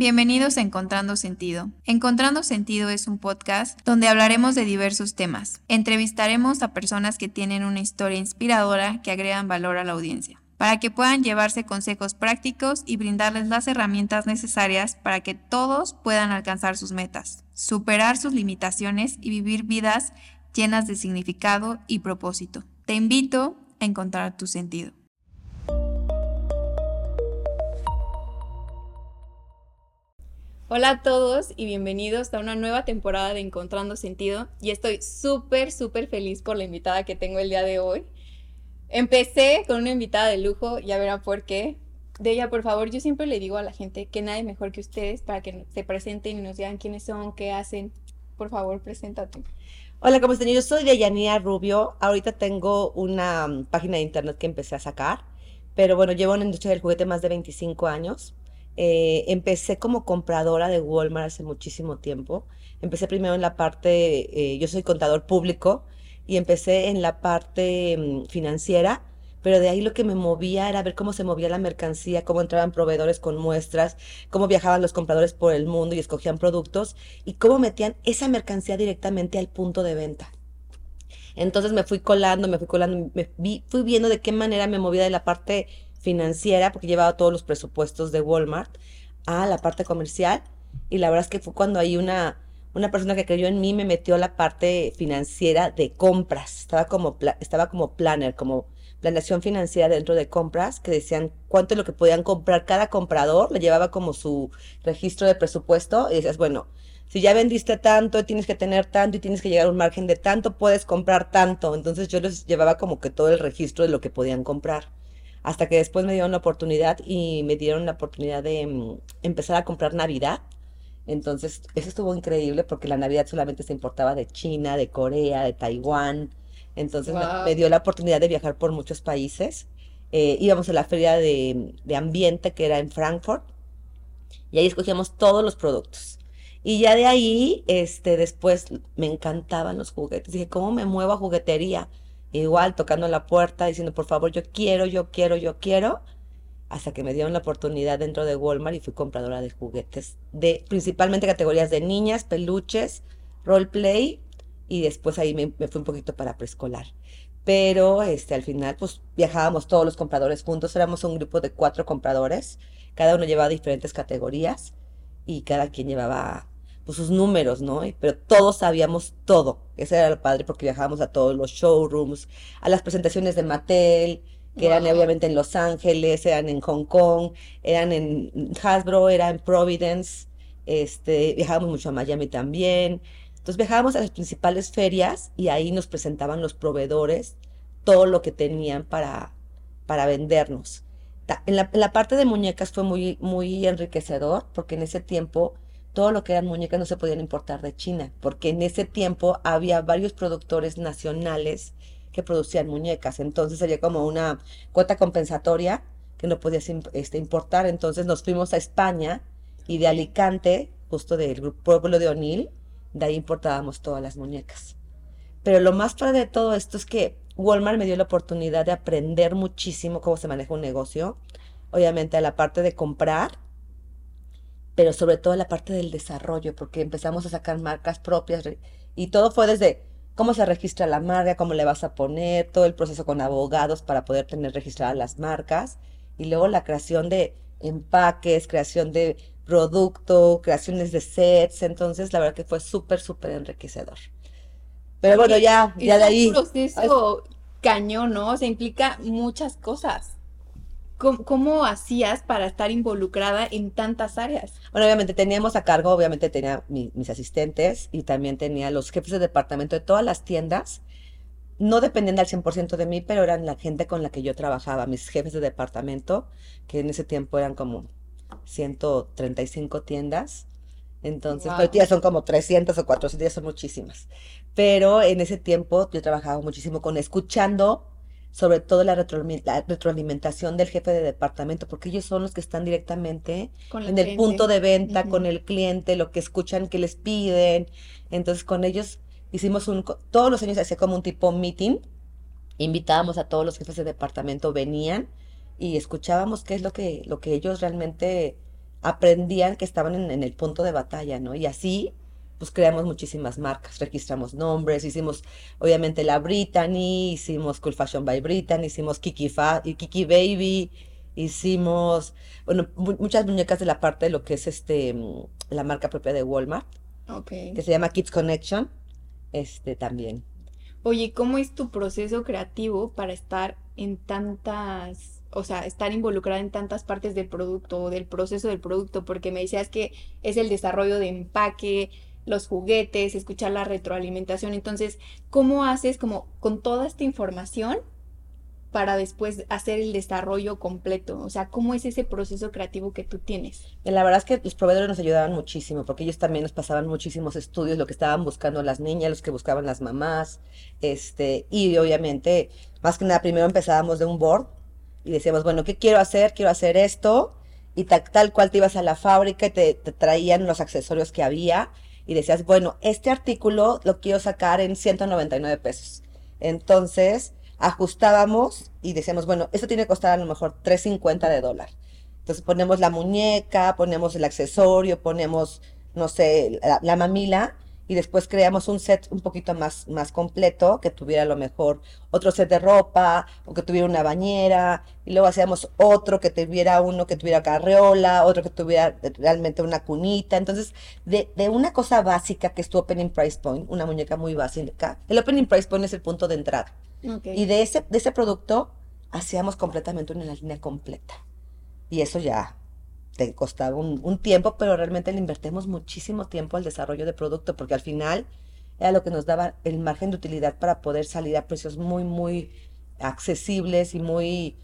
Bienvenidos a Encontrando Sentido. Encontrando Sentido es un podcast donde hablaremos de diversos temas. Entrevistaremos a personas que tienen una historia inspiradora que agregan valor a la audiencia, para que puedan llevarse consejos prácticos y brindarles las herramientas necesarias para que todos puedan alcanzar sus metas, superar sus limitaciones y vivir vidas llenas de significado y propósito. Te invito a encontrar tu sentido. Hola a todos y bienvenidos a una nueva temporada de Encontrando Sentido y estoy súper, súper feliz por la invitada que tengo el día de hoy. Empecé con una invitada de lujo, ya verán por qué. De ella, por favor, yo siempre le digo a la gente que nadie mejor que ustedes para que se presenten y nos digan quiénes son, qué hacen. Por favor, preséntate. Hola, ¿cómo están? Yo soy Deyanía Rubio. Ahorita tengo una mm, página de internet que empecé a sacar, pero bueno, llevo en la industria del juguete más de 25 años. Eh, empecé como compradora de Walmart hace muchísimo tiempo. Empecé primero en la parte, eh, yo soy contador público y empecé en la parte mm, financiera, pero de ahí lo que me movía era ver cómo se movía la mercancía, cómo entraban proveedores con muestras, cómo viajaban los compradores por el mundo y escogían productos y cómo metían esa mercancía directamente al punto de venta. Entonces me fui colando, me fui colando, me fui viendo de qué manera me movía de la parte financiera, porque llevaba todos los presupuestos de Walmart, a la parte comercial. Y la verdad es que fue cuando hay una, una persona que creyó en mí, me metió la parte financiera de compras. Estaba como, estaba como planner, como planeación financiera dentro de compras, que decían cuánto es lo que podían comprar cada comprador, le llevaba como su registro de presupuesto y decías, bueno, si ya vendiste tanto, tienes que tener tanto y tienes que llegar a un margen de tanto, puedes comprar tanto. Entonces yo les llevaba como que todo el registro de lo que podían comprar hasta que después me dieron la oportunidad y me dieron la oportunidad de mm, empezar a comprar Navidad. Entonces, eso estuvo increíble porque la Navidad solamente se importaba de China, de Corea, de Taiwán. Entonces me, dio la oportunidad de viajar por muchos países. Eh, íbamos a la feria de, de, ambiente que era en Frankfurt y ahí escogíamos todos los productos. Y ya de ahí, este, después me encantaban los juguetes. Dije, ¿cómo me muevo a juguetería? Igual tocando la puerta, diciendo, por favor, yo quiero, yo quiero, yo quiero, hasta que me dieron la oportunidad dentro de Walmart y fui compradora de juguetes, de principalmente categorías de niñas, peluches, roleplay, y después ahí me, fui un poquito para preescolar. Pero este, al final, pues viajábamos todos los compradores juntos, éramos un grupo de cuatro compradores, cada uno llevaba diferentes categorías y cada quien llevaba pues, sus números, ¿no? Pero todos sabíamos todo. Ese era lo padre porque viajábamos a todos los showrooms, a las presentaciones de Mattel, que eran obviamente en Los Ángeles, eran en Hong Kong, eran en Hasbro, eran en Providence, este, viajábamos mucho a Miami también. Entonces viajábamos a las principales ferias y ahí nos presentaban los proveedores todo lo que tenían para, para vendernos. En la, en la parte de muñecas fue muy, muy enriquecedor porque en ese tiempo todo lo que eran muñecas no se podían importar de China, porque en ese tiempo había varios productores nacionales que producían muñecas, entonces había como una cuota compensatoria que no podías este, importar, entonces nos fuimos a España y de Alicante, justo del pueblo de Onil, de ahí importábamos todas las muñecas. Pero lo más padre de todo esto es que Walmart me dio la oportunidad de aprender muchísimo cómo se maneja un negocio, obviamente a la parte de comprar, pero sobre todo la parte del desarrollo, porque empezamos a sacar marcas propias y todo fue desde cómo se registra la marca, cómo le vas a poner, todo el proceso con abogados para poder tener registradas las marcas y luego la creación de empaques, creación de producto, creaciones de sets, entonces la verdad que fue súper, súper enriquecedor. Pero bueno, ya, ya de ahí. Es un proceso cañón, ¿no? Se implica muchas cosas. ¿Cómo, hacías para estar involucrada en tantas áreas? Bueno, obviamente teníamos a cargo, obviamente tenía mis asistentes y también tenía los jefes de departamento de todas las tiendas. No dependían al 100% de mí, pero eran la gente con la que yo trabajaba, mis jefes de departamento, que en ese tiempo eran como 135 tiendas. Entonces, wow. ya son como 300 o 400, ya son muchísimas. Pero en ese tiempo yo trabajaba muchísimo con escuchando sobre todo la, retroalimentación del jefe de departamento, porque ellos son los que están directamente en el punto de venta con el cliente, lo que escuchan que les piden. Entonces con ellos hicimos un, todos los años hacía como un tipo meeting, invitábamos a todos los jefes de departamento, venían y escuchábamos qué es lo que, lo que ellos realmente aprendían que estaban en, en el punto de batalla, ¿no? Y así pues creamos muchísimas marcas, registramos nombres, hicimos obviamente la Brittany, hicimos Cool Fashion by Brittany, hicimos Kiki, Fa Kiki Baby, hicimos, bueno, muchas muñecas de la parte de lo que es este, mm, la marca propia de Walmart, Ok. que se llama Kids Connection, este también. Oye, ¿cómo es tu proceso creativo para estar en tantas, o sea, estar involucrada en tantas partes del producto o del proceso del producto? Porque me decías que es el desarrollo de empaque, los juguetes, escuchar la retroalimentación. Entonces, ¿cómo haces como con toda esta información para después hacer el desarrollo completo? O sea, ¿cómo es ese proceso creativo que tú tienes? La verdad es que los proveedores nos ayudaban muchísimo, porque ellos también nos pasaban muchísimos estudios, lo que estaban buscando las niñas, los que buscaban las mamás, este, y obviamente, más que nada, primero empezábamos de un board y decíamos, bueno, ¿qué quiero hacer? Quiero hacer esto, y tal, cual te ibas a la fábrica y te traían los accesorios que había, y decías, bueno, este artículo lo quiero sacar en 199 pesos. Entonces, ajustábamos y decíamos, bueno, esto tiene que costar a lo mejor 3.50 de dólar. Entonces ponemos la muñeca, ponemos el accesorio, ponemos, no sé, la, la mamila y después creamos un set un poquito más, más completo, que tuviera a lo mejor otro set de ropa, o que tuviera una bañera, y luego hacíamos otro que tuviera uno que tuviera carreola, otro que tuviera realmente una cunita. Entonces, de, de una cosa básica que es tu opening price point, una muñeca muy básica, el opening price point es el punto de entrada. Y de ese, de ese producto hacíamos completamente una línea completa. Y eso ya te costaba un, un tiempo, pero realmente le invertimos muchísimo tiempo al desarrollo de producto, porque al final era lo que nos daba el margen de utilidad para poder salir a precios muy, muy accesibles y muy,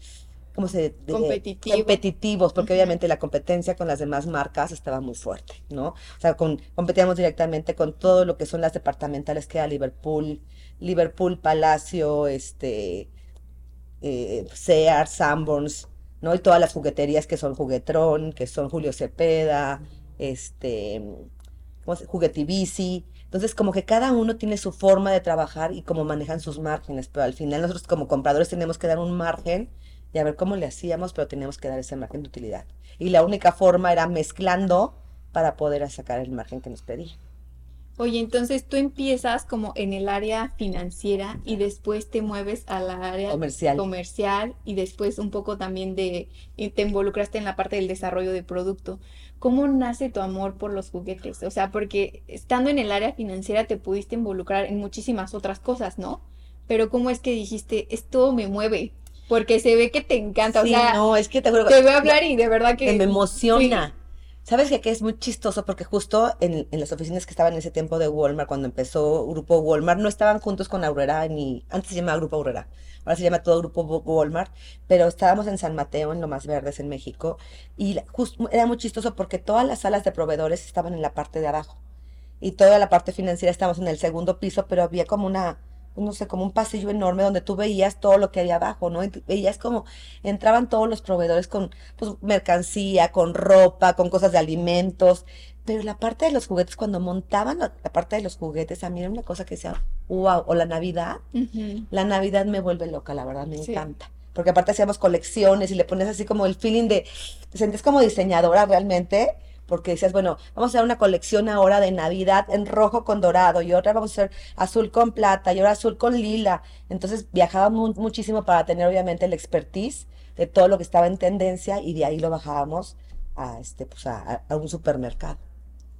¿cómo se de- Competitivo. competitivos, porque obviamente la competencia con las demás marcas estaba muy fuerte, ¿no? O sea, con, competíamos directamente con todo lo que son las departamentales que era Liverpool, Liverpool, Palacio, este, eh, Sears, Sanborns, ¿no? Y todas las jugueterías que son Juguetrón, que son Julio Cepeda, este, ¿cómo se- Juguetivici. Entonces, como que cada uno tiene su forma de trabajar y cómo manejan sus márgenes, pero al final nosotros como compradores tenemos que dar un margen y a ver cómo le hacíamos, pero teníamos que dar ese margen de utilidad. Y la única forma era mezclando para poder sacar el margen que nos pedían. Oye, entonces tú empiezas como en el área financiera y después te mueves al área Comercial. comercial y después un poco también de, y te involucraste en la parte del desarrollo de producto. ¿Cómo nace tu amor por los juguetes? O sea, porque estando en el área financiera te pudiste involucrar en muchísimas otras cosas, ¿no? Pero ¿cómo es que dijiste, esto me mueve? Porque se ve que te encanta, o Sí, sea, no, es que te juro te veo hablar y de verdad que que me sí. ¿Sabes? Que es muy chistoso porque justo en, las oficinas que estaban en ese tiempo de Walmart, cuando empezó Grupo Walmart, no estaban juntos con Aurrera ni, antes se llamaba Grupo Aurrera, ahora se llama todo Grupo Walmart, pero estábamos en San Mateo, en Lomas Verdes, en México, y era muy chistoso porque todas las salas de proveedores estaban en la parte de abajo y toda la parte financiera estábamos en el segundo piso, pero había como una, no sé, como un pasillo enorme donde tú veías todo lo que había abajo, ¿no? Y veías como entraban todos los proveedores con pues, mercancía, con ropa, con cosas de alimentos, pero la parte de los juguetes, cuando montaban la, la parte de los juguetes, a mí era una cosa que decía, wow, o la Navidad, la Navidad me vuelve loca, la verdad, me Sí. encanta. Porque aparte hacíamos colecciones y le ponías así como el feeling de, te sentías como diseñadora realmente, porque decías, bueno, vamos a hacer una colección ahora de Navidad en rojo con dorado y otra vamos a hacer azul con plata y ahora azul con lila. Entonces viajábamos muchísimo para tener obviamente el expertise de todo lo que estaba en tendencia y de ahí lo bajábamos a, este, pues a, a- un supermercado.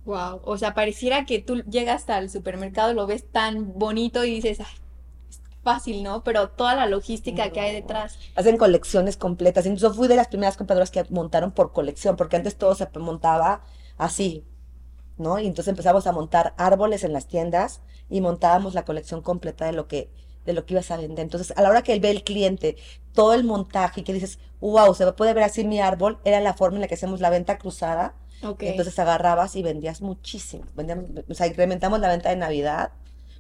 Wow, o sea, pareciera que tú llegas al supermercado, lo ves tan bonito y dices, ay, fácil, ¿no? Pero toda la logística que hay detrás. Hacen colecciones completas. Incluso fui de las primeras compradoras que montaron por colección, porque antes todo se montaba así, ¿no? Y entonces empezamos a montar árboles en las tiendas y montábamos la colección completa de lo que, de lo que ibas a vender. Entonces, a la hora que él ve el cliente todo el montaje y que dices, wow, se puede ver así mi árbol, era la forma en la que hacemos la venta cruzada. Entonces agarrabas y vendías muchísimo. Vendíamos, o sea, incrementamos la venta de Navidad.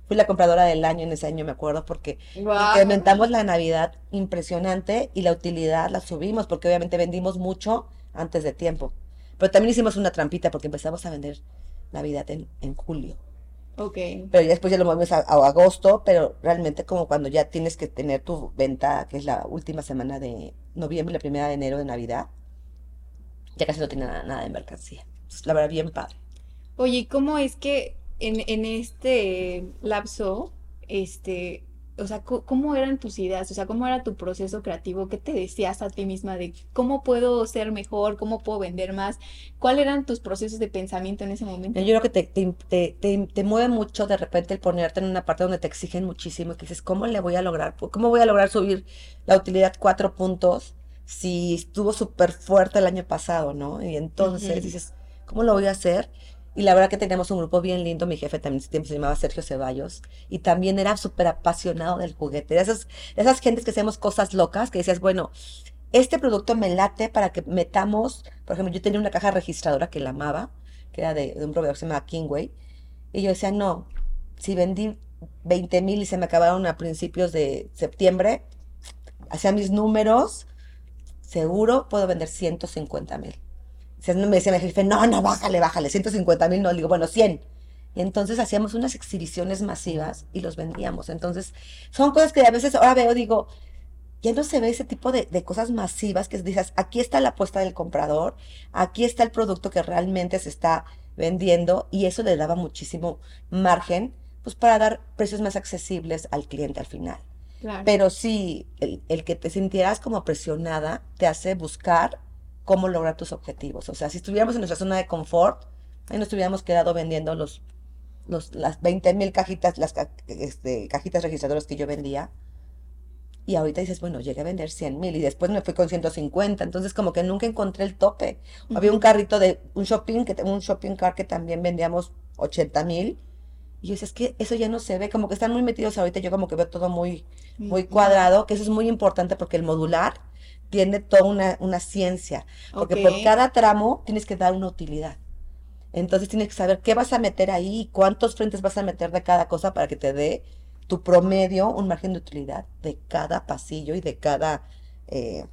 Fui la compradora del año en ese año, me acuerdo, porque Guau. incrementamos la Navidad impresionante y la utilidad la subimos, porque obviamente vendimos mucho antes de tiempo. Pero también hicimos una trampita porque empezamos a vender Navidad en, en julio. Ok. Pero ya después ya lo movimos a, a agosto, pero realmente como cuando ya tienes que tener tu venta, que es la última semana de noviembre, la primera de enero de Navidad, ya casi no tiene nada, nada de mercancía. la verdad, bien padre. Oye, ¿cómo es que en, en este lapso, este, o sea, ¿cómo eran tus ideas? O sea, ¿cómo era tu proceso creativo? ¿Qué te decías a ti misma de cómo puedo ser mejor? ¿Cómo puedo vender más? ¿Cuáles eran tus procesos de pensamiento en ese momento? Yo creo que te, te, te, te, mueve mucho de repente el ponerte en una parte donde te exigen muchísimo y que dices, ¿cómo le voy a lograr? ¿Cómo voy a lograr subir la utilidad cuatro puntos si estuvo súper fuerte el año pasado, ¿no? Y entonces dices, ¿cómo lo voy a hacer? Y la verdad que teníamos un grupo bien lindo, mi jefe también se llamaba Sergio Ceballos, y también era súper apasionado del juguete. De esas, esas gentes que hacemos cosas locas, que decías, bueno, este producto me late para que metamos, por ejemplo, yo tenía una caja registradora que la amaba, que era de, un proveedor que se llama Kingway, y yo decía, no, si vendí 20 mil y se me acabaron a principios de septiembre, hacía mis números, seguro puedo vender 150 mil me decía mi jefe, no, no, bájale, bájale, 150 mil, no, le digo, bueno, 100. Y entonces hacíamos unas exhibiciones masivas y los vendíamos. Entonces, son cosas que a veces ahora veo, digo, ya no se ve ese tipo de, cosas masivas que dices, aquí está la apuesta del comprador, aquí está el producto que realmente se está vendiendo y eso le daba muchísimo margen, pues para dar precios más accesibles al cliente al final. Pero sí, el, el que te sintieras como presionada te hace buscar cómo lograr tus objetivos. O sea, si estuviéramos en nuestra zona de confort, ahí nos hubiéramos quedado vendiendo los, los, las 20 mil cajitas, las este, cajitas registradoras que yo vendía. Y ahorita dices, bueno, llegué a vender 100 mil y después me fui con 150. Entonces, como que nunca encontré el tope. Había un carrito de un shopping, que un shopping car que también vendíamos 80 mil. Y yo decía, es que eso ya no se ve, como que están muy metidos ahorita. Yo como que veo todo muy, muy cuadrado, que eso es muy importante porque el modular tiene toda una, ciencia, porque por cada tramo tienes que dar una utilidad. Entonces tienes que saber qué vas a meter ahí, cuántos frentes vas a meter de cada cosa para que te dé tu promedio, un margen de utilidad de cada pasillo y de cada, eh,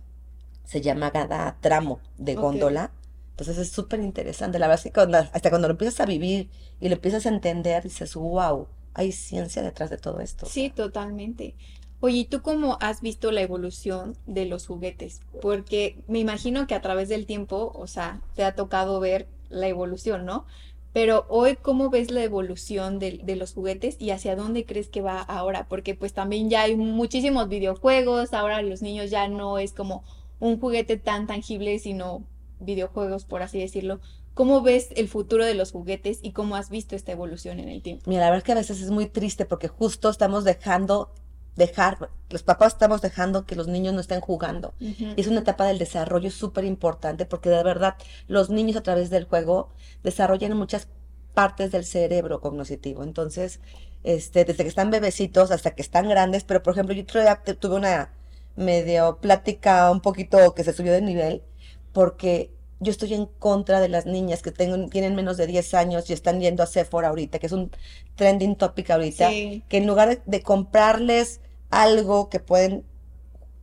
se llama cada tramo de góndola. Entonces es súper interesante. La verdad es que hasta cuando lo empiezas a vivir y lo empiezas a entender, dices, wow, hay ciencia detrás de todo esto. Sí, totalmente. Oye, ¿tú cómo has visto la evolución de los juguetes? Porque me imagino que a través del tiempo, o sea, te ha tocado ver la evolución, ¿no? Pero hoy, ¿cómo ves la evolución de, los juguetes y hacia dónde crees que va ahora? Porque pues también ya hay muchísimos videojuegos, ahora los niños ya no es como un juguete tan tangible, sino videojuegos, por así decirlo. ¿Cómo ves el futuro de los juguetes y cómo has visto esta evolución en el tiempo? Mira, la verdad que a veces es muy triste porque justo estamos dejando dejar, los papás estamos dejando que los niños no estén jugando. Y es una etapa del desarrollo súper importante porque de verdad los niños a través del juego desarrollan muchas partes del cerebro cognitivo. Entonces, este, desde que están bebecitos hasta que están grandes, pero por ejemplo, yo tuve una medio plática un poquito que se subió de nivel porque yo estoy en contra de las niñas que tengo, tienen menos de 10 años y están yendo a Sephora ahorita, que es un trending topic ahorita, que en lugar de comprarles algo que pueden,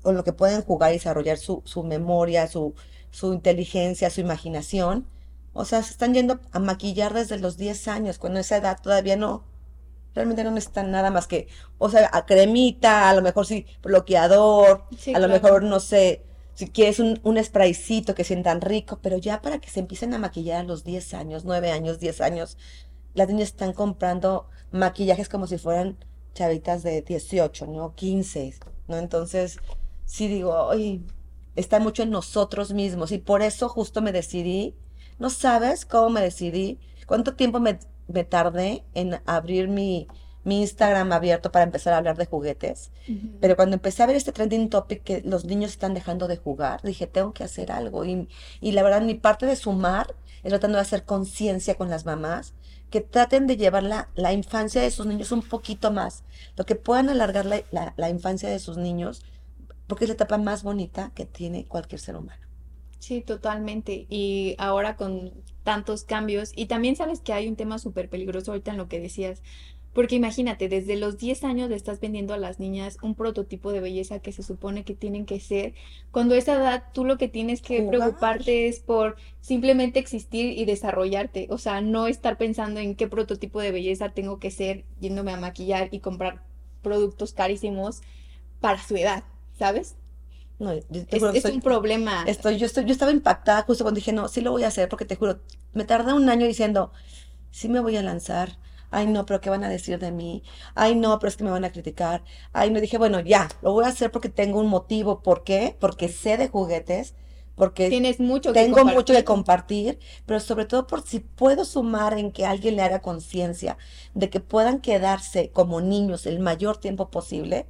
con lo que pueden jugar y desarrollar su, su memoria, su, su inteligencia, su imaginación. O sea, se están yendo a maquillar desde los 10 años, cuando esa edad todavía no, realmente no necesitan nada más que, o sea, a cremita, a lo mejor sí, bloqueador, a lo mejor, no sé, si quieres un, un spraycito que sientan rico, pero ya para que se empiecen a maquillar a los 10 años, 9 años, 10 años, las niñas están comprando maquillajes como si fueran chavitas de 18, ¿no? 15, ¿no? Entonces, sí digo, oye, está mucho en nosotros mismos y por eso justo me decidí, no sabes cómo me decidí, cuánto tiempo me, me tardé en abrir mi, mi Instagram abierto para empezar a hablar de juguetes. Pero cuando empecé a ver este trending topic que los niños están dejando de jugar, dije, tengo que hacer algo. Y, y la verdad, mi parte de sumar es tratando de hacer conciencia con las mamás que traten de llevar la, infancia de sus niños un poquito más, lo que puedan alargar la, la, infancia de sus niños, porque es la etapa más bonita que tiene cualquier ser humano. Sí, totalmente. Y ahora con tantos cambios, y también sabes que hay un tema súper peligroso ahorita en lo que decías, porque imagínate, desde los 10 años le estás vendiendo a las niñas un prototipo de belleza que se supone que tienen que ser. Cuando a esa edad tú lo que tienes que preocuparte es por simplemente existir y desarrollarte. O sea, no estar pensando en qué prototipo de belleza tengo que ser yéndome a maquillar y comprar productos carísimos para su edad, ¿sabes? No, yo te Es, juro que es un problema. Estoy, yo, estoy, yo estaba impactada justo cuando dije, no, sí lo voy a hacer, porque te juro, me tardé un año diciendo, sí me voy a lanzar. Ay, no, pero ¿qué van a decir de mí? Ay, no, pero es que me van a criticar. Ay, no, dije, bueno, ya, lo voy a hacer porque tengo un motivo. ¿Por qué? Porque sé de juguetes, porque Tienes mucho que tengo mucho que compartir. compartir, pero sobre todo por si puedo sumar en que alguien le haga conciencia de que puedan quedarse como niños el mayor tiempo posible.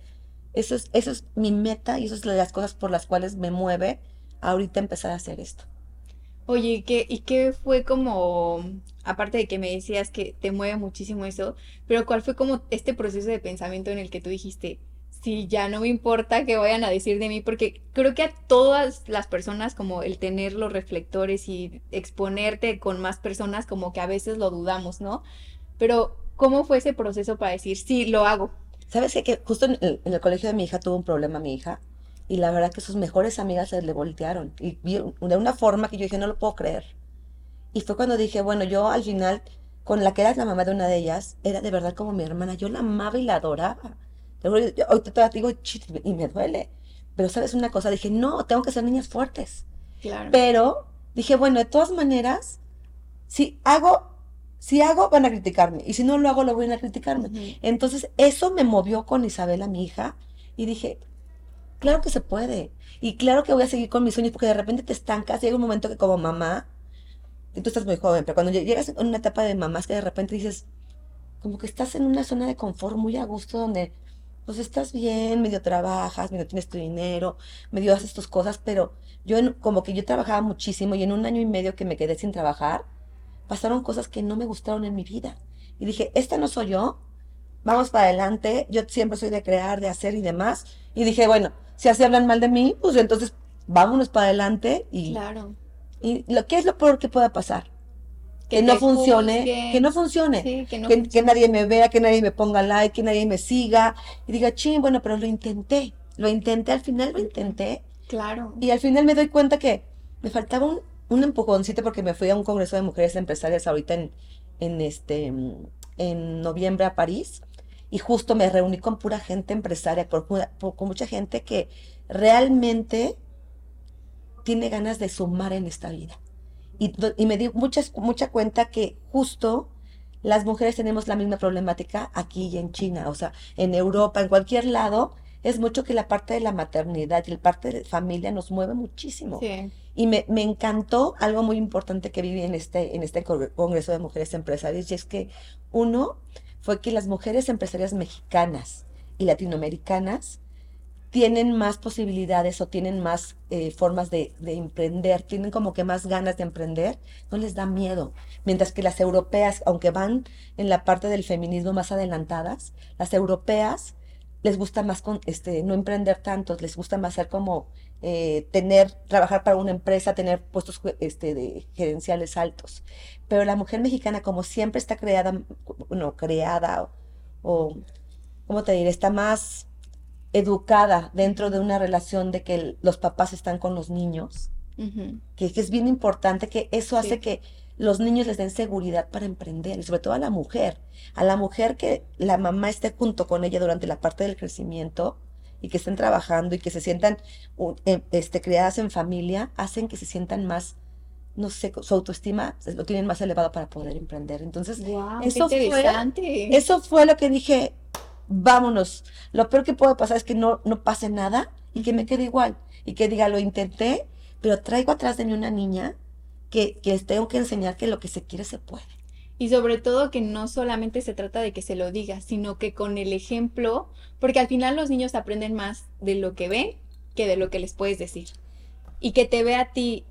Eso es, eso es mi meta y eso es de las cosas por las cuales me mueve ahorita empezar a hacer esto. Oye, ¿y qué, y qué fue como, aparte de que me decías que te mueve muchísimo eso, pero cuál fue como este proceso de pensamiento en el que tú dijiste, sí, ya no me importa qué vayan a decir de mí, porque creo que a todas las personas como el tener los reflectores y exponerte con más personas, como que a veces lo dudamos, ¿no? Pero, ¿cómo fue ese proceso para decir, sí, lo hago? ¿Sabes qué? Que justo en el, en el colegio de mi hija tuvo un problema mi hija y la verdad que sus mejores amigas se le voltearon y de una forma que yo dije, no lo puedo creer. Y fue cuando dije, bueno, yo al final, con la que era la mamá de una de ellas, era de verdad como mi hermana. Yo la amaba y la adoraba. Te Ahorita todavía digo, "Chit", y me duele. Pero sabes una cosa, dije, no, tengo que ser niñas fuertes. Claro. Pero dije, bueno, de todas maneras, si hago, si hago, van a criticarme. Y si no lo hago, lo van a criticarme. Entonces, eso me movió con Isabela, mi hija, y dije, claro que se puede. Y claro que voy a seguir con mis sueños, porque de repente te estancas. Llega un momento que como mamá, y tú estás muy joven, pero cuando lle- llegas en una etapa de mamás que de repente dices, como que estás en una zona de confort muy a gusto, donde pues estás bien, medio trabajas, medio tienes tu dinero, medio haces tus cosas, pero yo en- como que yo trabajaba muchísimo y en un año y medio que me quedé sin trabajar, pasaron cosas que no me gustaron en mi vida. Y dije, esta no soy yo, vamos para adelante, yo siempre soy de crear, de hacer y demás. Y dije, bueno, si así hablan mal de mí, pues entonces vámonos para adelante y, Claro. y lo que es lo peor que pueda pasar, Que que no funcione, que no funcione, Sí, que no que, que funcione. nadie me vea, que nadie me ponga like, que nadie me siga y diga, ching, bueno, pero lo intenté, lo intenté, al final lo intenté Claro. y al final me doy cuenta que me faltaba un, un empujoncito porque me fui a un congreso de mujeres empresarias ahorita en, en este, en noviembre a París y justo me reuní con pura gente empresaria, con mucha gente que realmente tiene ganas de sumar en esta vida. Y, me di muchas, mucha cuenta que justo las mujeres tenemos la misma problemática aquí y en China, o sea, en Europa, en cualquier lado, es mucho que la parte de la maternidad y la parte de familia nos mueve muchísimo. Sí. Y me, me encantó algo muy importante que viví en este, en este congre- Congreso de Mujeres Empresarias, y es que uno fue que las mujeres empresarias mexicanas y latinoamericanas tienen más posibilidades o tienen más eh, formas de, de emprender, tienen como que más ganas de emprender, no les da miedo. Mientras que las europeas, aunque van en la parte del feminismo más adelantadas, las europeas les gusta más con, este, no emprender tanto, les gusta más ser como eh, tener, trabajar para una empresa, tener puestos este, de gerenciales altos. Pero la mujer mexicana, como siempre está creada, bueno, creada o, ¿cómo te diré? Está más educada dentro de una relación de que el- los papás están con los niños, que, que es bien importante, que eso hace Sí. que los niños les den seguridad para emprender, y sobre todo a la mujer, a la mujer que la mamá esté junto con ella durante la parte del crecimiento y que estén trabajando y que se sientan em- este, creadas en familia, hacen que se sientan más, no sé, su autoestima lo tienen más elevado para poder emprender. Entonces, qué eso fue, eso fue lo que dije, vámonos. Lo peor que puede pasar es que no, no pase nada y que me quede igual. Y que diga, lo intenté, pero traigo atrás de mí una niña que, que les tengo que enseñar que lo que se quiere se puede. Y sobre todo que no solamente se trata de que se lo digas, sino que con el ejemplo, porque al final los niños aprenden más de lo que ven que de lo que les puedes decir. Y que te vea a ti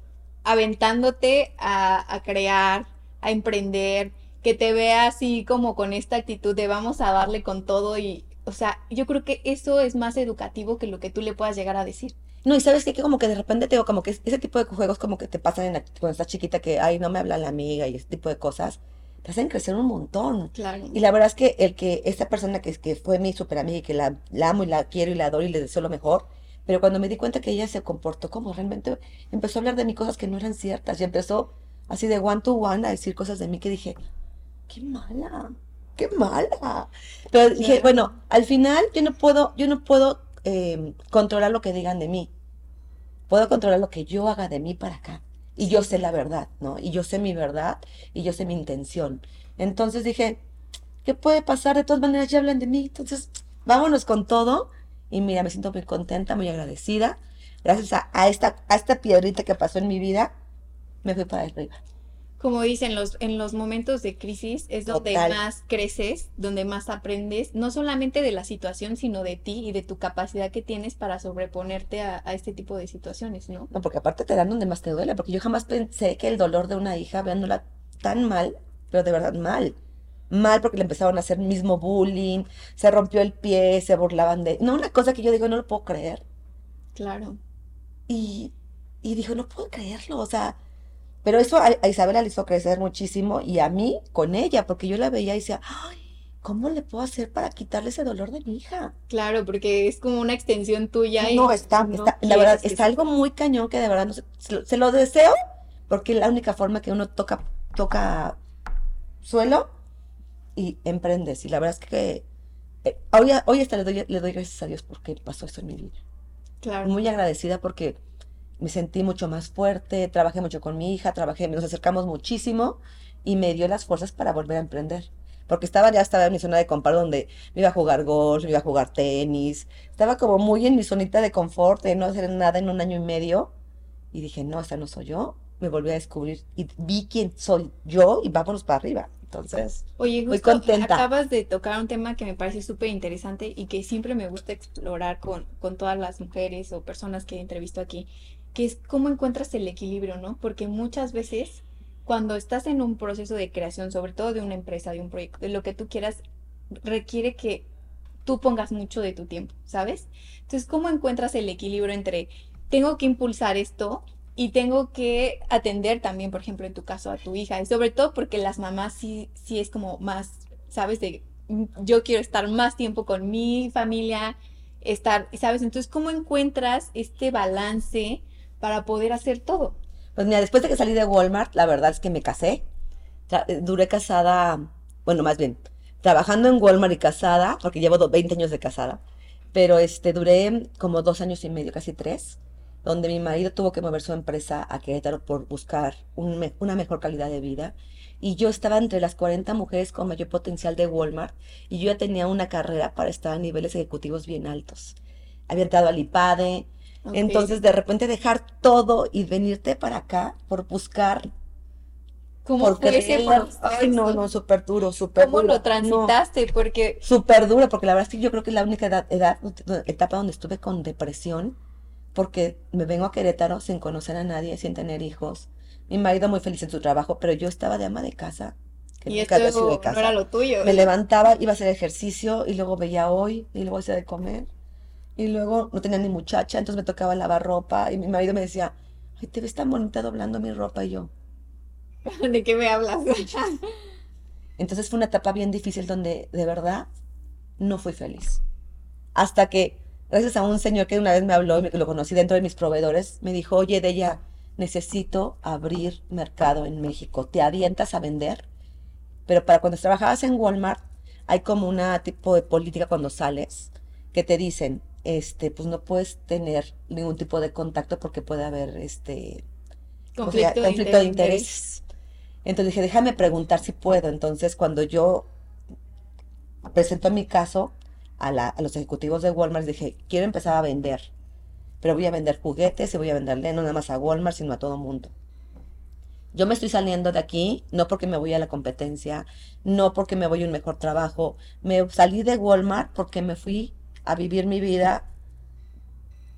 aventándote a, a crear, a emprender, que te vea así como con esta actitud de vamos a darle con todo y, o sea, yo creo que eso es más educativo que lo que tú le puedas llegar a decir. No, y sabes qué? que como que de repente te digo, como que ese tipo de juegos como que te pasan en la- cuando estás chiquita que, ay, no me habla la amiga y ese tipo de cosas, te hacen crecer un montón. Claro. Y la verdad es que el que esta persona que, que fue mi super amiga y que la, la amo y la quiero y la adoro y le deseo lo mejor, pero cuando me di cuenta que ella se comportó como realmente, empezó a hablar de mí cosas que no eran ciertas y empezó así de one to one a decir cosas de mí que dije, qué mala, qué mala. Pero dije, bueno, al final yo no puedo, yo no puedo eh, controlar lo que digan de mí. puedo controlar lo que yo haga de mí para acá. Y yo sé la verdad, ¿no? Y yo sé mi verdad y yo sé mi intención. Entonces dije, ¿qué puede pasar? De todas maneras ya hablan de mí. Entonces, vámonos con todo. Y mira, me siento muy contenta, muy agradecida. Gracias a, esta, a esta piedrita que pasó en mi vida, me fui para arriba como dicen, los, en los momentos de crisis es donde más creces, donde más aprendes, no solamente de la situación, sino de ti y de tu capacidad que tienes para sobreponerte a, este tipo de situaciones, ¿no? No, porque aparte te dan donde más te duele, porque yo jamás pensé que el dolor de una hija, viéndola tan mal, pero de verdad mal, mal porque le empezaron a hacer mismo bullying, se rompió el pie, se burlaban de... No, una cosa que yo digo, no lo puedo creer. Claro. Y, y dijo, no puedo creerlo, o sea pero eso a, Isabela le hizo crecer muchísimo y a mí con ella, porque yo la veía y decía, ay, ¿cómo le puedo hacer para quitarle ese dolor de mi hija? Claro, porque es como una extensión tuya. Y no, está, está la verdad, está algo muy cañón que de verdad no se, lo, deseo, porque es la única forma que uno toca, toca suelo y emprendes. Y la verdad es que eh, hoy, hoy hasta le doy, le doy gracias a Dios porque pasó esto en mi vida. Claro. Muy agradecida porque me sentí mucho más fuerte, trabajé mucho con mi hija, trabajé, nos acercamos muchísimo y me dio las fuerzas para volver a emprender. Porque estaba ya estaba en mi zona de comprar donde me iba a jugar golf, me iba a jugar tenis, estaba como muy en mi zonita de confort, de no hacer nada en un año y medio. Y dije, no, esta no soy yo. Me volví a descubrir y vi quién soy yo y vámonos para arriba. Entonces, Oye, muy contenta. Acabas de tocar un tema que me parece súper interesante y que siempre me gusta explorar con, con todas las mujeres o personas que entrevisto aquí que es cómo encuentras el equilibrio, ¿no? Porque muchas veces cuando estás en un proceso de creación, sobre todo de una empresa, de un proyecto, de lo que tú quieras, requiere que tú pongas mucho de tu tiempo, ¿sabes? Entonces, ¿cómo encuentras el equilibrio entre tengo que impulsar esto y tengo que atender también, por ejemplo, en tu caso, a tu hija? Y sobre todo porque las mamás sí, sí es como más, ¿sabes? De mm, yo quiero estar más tiempo con mi familia, estar, ¿sabes? Entonces, ¿cómo encuentras este balance? Para poder hacer todo? Pues mira, después de que salí de Walmart, la verdad es que me casé. Eh, duré casada, bueno, más bien, trabajando en Walmart y casada, porque llevo 20 años de casada, pero este, duré como dos años y medio, casi tres, donde mi marido tuvo que mover su empresa a Querétaro por buscar una mejor calidad de vida. Y yo estaba entre las 40 mujeres con mayor potencial de Walmart y yo ya tenía una carrera para estar a niveles ejecutivos bien altos. Había entrado al IPADE, entonces, de repente dejar todo y venirte para acá por buscar. ¿Cómo fue Ay, no, no, súper duro, súper duro. ¿Cómo lo transitaste? Porque... Súper duro, porque la verdad es que yo creo que es la única edad, edad, etapa donde estuve con depresión, porque me vengo a Querétaro sin conocer a nadie, sin tener hijos. Mi marido muy feliz en su trabajo, pero yo estaba de ama de casa. Que y esto de casa. no era lo tuyo. Me levantaba, iba a hacer ejercicio y luego veía hoy y luego hacía de comer y luego no tenía ni muchacha, entonces me tocaba lavar ropa y mi marido me decía, ay, te ves tan bonita doblando mi ropa y yo. ¿De qué me hablas? entonces fue una etapa bien difícil donde de verdad no fui feliz. Hasta que, gracias a un señor que una vez me habló y lo conocí dentro de mis proveedores, me dijo, oye, de ella, necesito abrir mercado en México. ¿Te avientas a vender? Pero para cuando trabajabas en Walmart, hay como una tipo de política cuando sales que te dicen, este, pues no puedes tener ningún tipo de contacto porque puede haber este conflicto, de, interés. Entonces dije, déjame preguntar si puedo. Entonces, cuando yo presento mi caso a, los ejecutivos de Walmart, dije, quiero empezar a vender, pero voy a vender juguetes y voy a venderle no nada más a Walmart, sino a todo mundo. Yo me estoy saliendo de aquí, no porque me voy a la competencia, no porque me voy a un mejor trabajo, me salí de Walmart porque me fui a vivir mi vida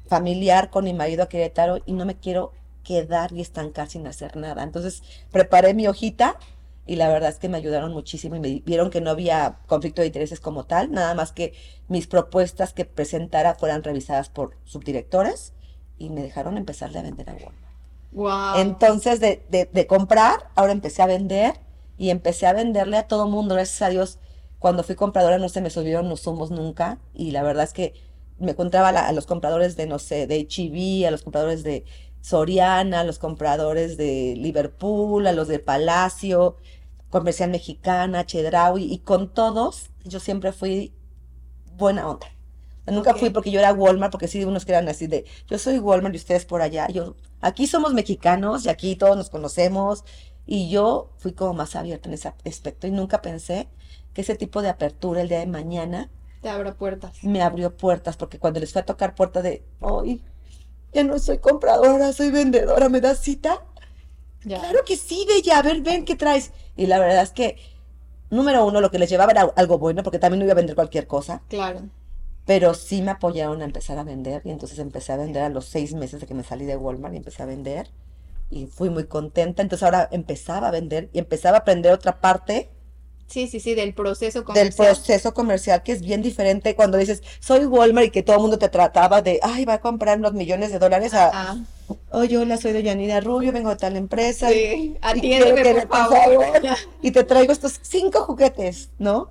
familiar con mi marido a Querétaro y no me quiero quedar y estancar sin hacer nada. Entonces preparé mi hojita y la verdad es que me ayudaron muchísimo y me vieron que no había conflicto de intereses como tal, nada más que mis propuestas que presentara fueran revisadas por subdirectores y me dejaron empezarle a vender a Walmart. Entonces de, de, de comprar, ahora empecé a vender y empecé a venderle a todo mundo, gracias a Dios cuando fui compradora no se me subieron los humos nunca y la verdad es que me encontraba a los compradores de, no sé, de HIV, a los compradores de Soriana, a los compradores de Liverpool, a los de Palacio, Comercial Mexicana, Chedraui, y con todos yo siempre fui buena onda. Nunca Ok. fui porque yo era Walmart, porque sí, unos que eran así de, yo soy Walmart y ustedes por allá. Yo, aquí somos mexicanos y aquí todos nos conocemos. Y yo fui como más abierta en ese aspecto y nunca pensé que ese tipo de apertura el día de mañana Te abro puertas. me abrió puertas, porque cuando les fue a tocar puerta de, hoy ya no soy compradora, soy vendedora, ¿me das cita? Ya. Claro que sí, Bella, a ver, ven, ¿qué traes? Y la verdad es que, número uno, lo que les llevaba era algo bueno, porque también no iba a vender cualquier cosa, Claro. pero sí me apoyaron a empezar a vender, y entonces empecé a vender a los seis meses de que me salí de Walmart y empecé a vender, y fui muy contenta, entonces ahora empezaba a vender y empezaba a aprender otra parte Sí, sí, sí, del proceso del comercial. proceso comercial que es bien diferente cuando dices, soy Walmart y que todo el mundo te trataba de, ay, va a comprar unos millones de dólares a, Ah, oye, hola, soy Yanira Rubio, vengo de tal empresa sí. y Atiéndeme, por favor. y te traigo estos cinco juguetes, ¿no?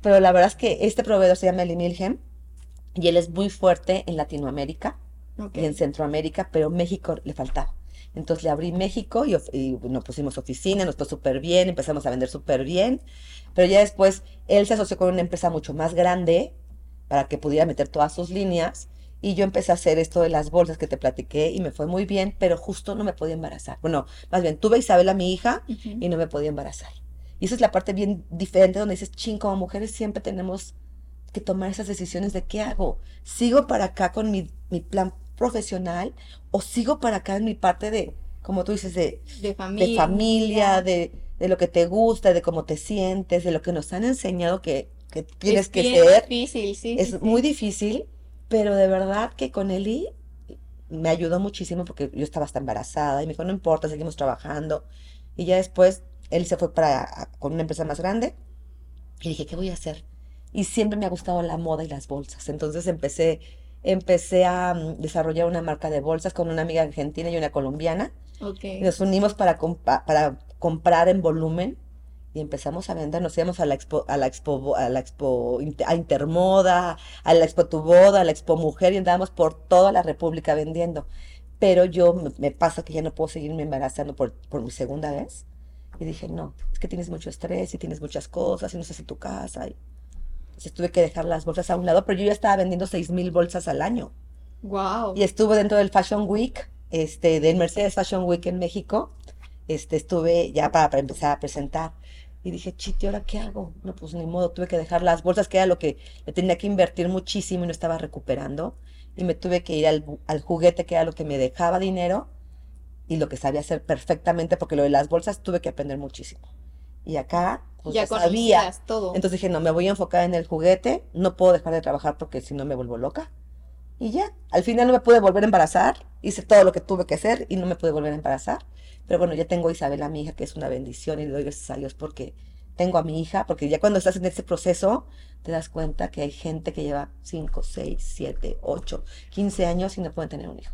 Pero la verdad es que este proveedor se llama Eli Milhem y él es muy fuerte en Latinoamérica y en Centroamérica, pero México le faltaba. Entonces le abrí México y, y nos pusimos oficina, nos fue súper bien, empezamos a vender súper bien, pero ya después él se asoció con una empresa mucho más grande para que pudiera meter todas sus líneas y yo empecé a hacer esto de las bolsas que te platiqué y me fue muy bien, pero justo no me podía embarazar. Bueno, más bien, tuve a Isabela, mi hija, Ujú. y no me podía embarazar. Y esa es la parte bien diferente donde dices, ching, como mujeres siempre tenemos que tomar esas decisiones de qué hago. ¿Sigo para acá con mi, mi plan profesional o sigo para acá en mi parte de, como tú dices, de, De de familia. de, de lo que te gusta, de cómo te sientes, de lo que nos han enseñado que, que tienes Es que bien ser? difícil, sí, Es sí, sí. muy difícil, pero de verdad que con Eli me ayudó muchísimo porque yo estaba hasta embarazada y me dijo, no importa, seguimos trabajando. Y ya después él se fue para a- con una empresa más grande y dije, ¿qué voy a hacer? Y siempre me ha gustado la moda y las bolsas. Entonces empecé, empecé a mm, desarrollar una marca de bolsas con una amiga argentina y una colombiana. Ok. Y nos unimos para, compa- para comprar en volumen y empezamos a vender. Nos íbamos a la expo, a la expo, a la expo a Intermoda, a la expo Tu Boda, a la expo Mujer y andábamos por toda la República vendiendo. Pero yo me, me pasa que ya no puedo seguirme embarazando por, por mi segunda vez. Y dije, no, es que tienes mucho estrés y tienes muchas cosas y no sé si tu casa. Y... Entonces tuve que dejar las bolsas a un lado, pero yo ya estaba vendiendo seis mil bolsas al año. Wow. Y estuve dentro del Fashion Week, este, del Mercedes Fashion Week en México. Este, estuve ya para, para empezar a presentar. Y dije, chiste, ¿ahora qué hago? No, pues ni modo, tuve que dejar las bolsas, que era lo que le tenía que invertir muchísimo y no estaba recuperando. Y me tuve que ir al, al juguete, que era lo que me dejaba dinero y lo que sabía hacer perfectamente, porque lo de las bolsas tuve que aprender muchísimo. Y acá, pues Ya ya sabía. todo. Entonces dije, no, me voy a enfocar en el juguete, no puedo dejar de trabajar porque si no me vuelvo loca. Y ya, al final no me pude volver a embarazar, hice todo lo que tuve que hacer y no me pude volver a embarazar. Pero bueno, ya tengo a Isabela, mi hija, que es una bendición y le doy gracias a Dios porque tengo a mi hija, porque ya cuando estás en ese proceso te das cuenta que hay gente que lleva 5, 6, 7, 8, 15 años y no pueden tener un hijo.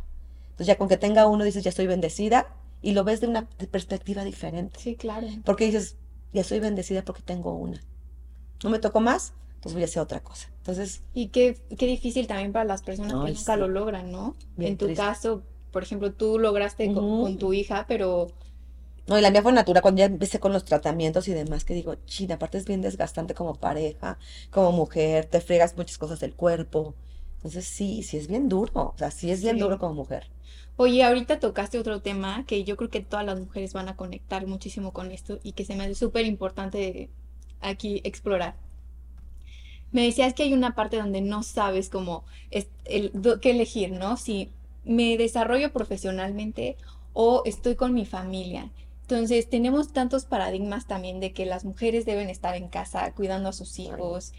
Entonces ya con que tenga uno dices, ya estoy bendecida y lo ves de una perspectiva diferente. Sí, claro. Porque dices, ya soy bendecida porque tengo una. No me tocó más, pues voy a hacer otra cosa. Entonces, Y qué, qué difícil también para las personas que Ay, nunca sí. lo logran, ¿no? Bien En tu triste. caso, por ejemplo, tú lograste co- Ujú. con tu hija, pero no, y la mía fue natural cuando ya empecé con los tratamientos y demás, que digo, china, aparte es bien desgastante como pareja, como mujer, te fregas muchas cosas del cuerpo. Entonces, sí, sí es bien duro, o sea, sí es bien Sí. duro como mujer. Oye, ahorita tocaste otro tema que yo creo que todas las mujeres van a conectar muchísimo con esto y que se me hace súper importante aquí explorar. Me decías que hay una parte donde no sabes cómo es el, qué elegir, ¿no? Si me desarrollo profesionalmente o estoy con mi familia. Entonces, tenemos tantos paradigmas también de que las mujeres deben estar en casa cuidando a sus hijos,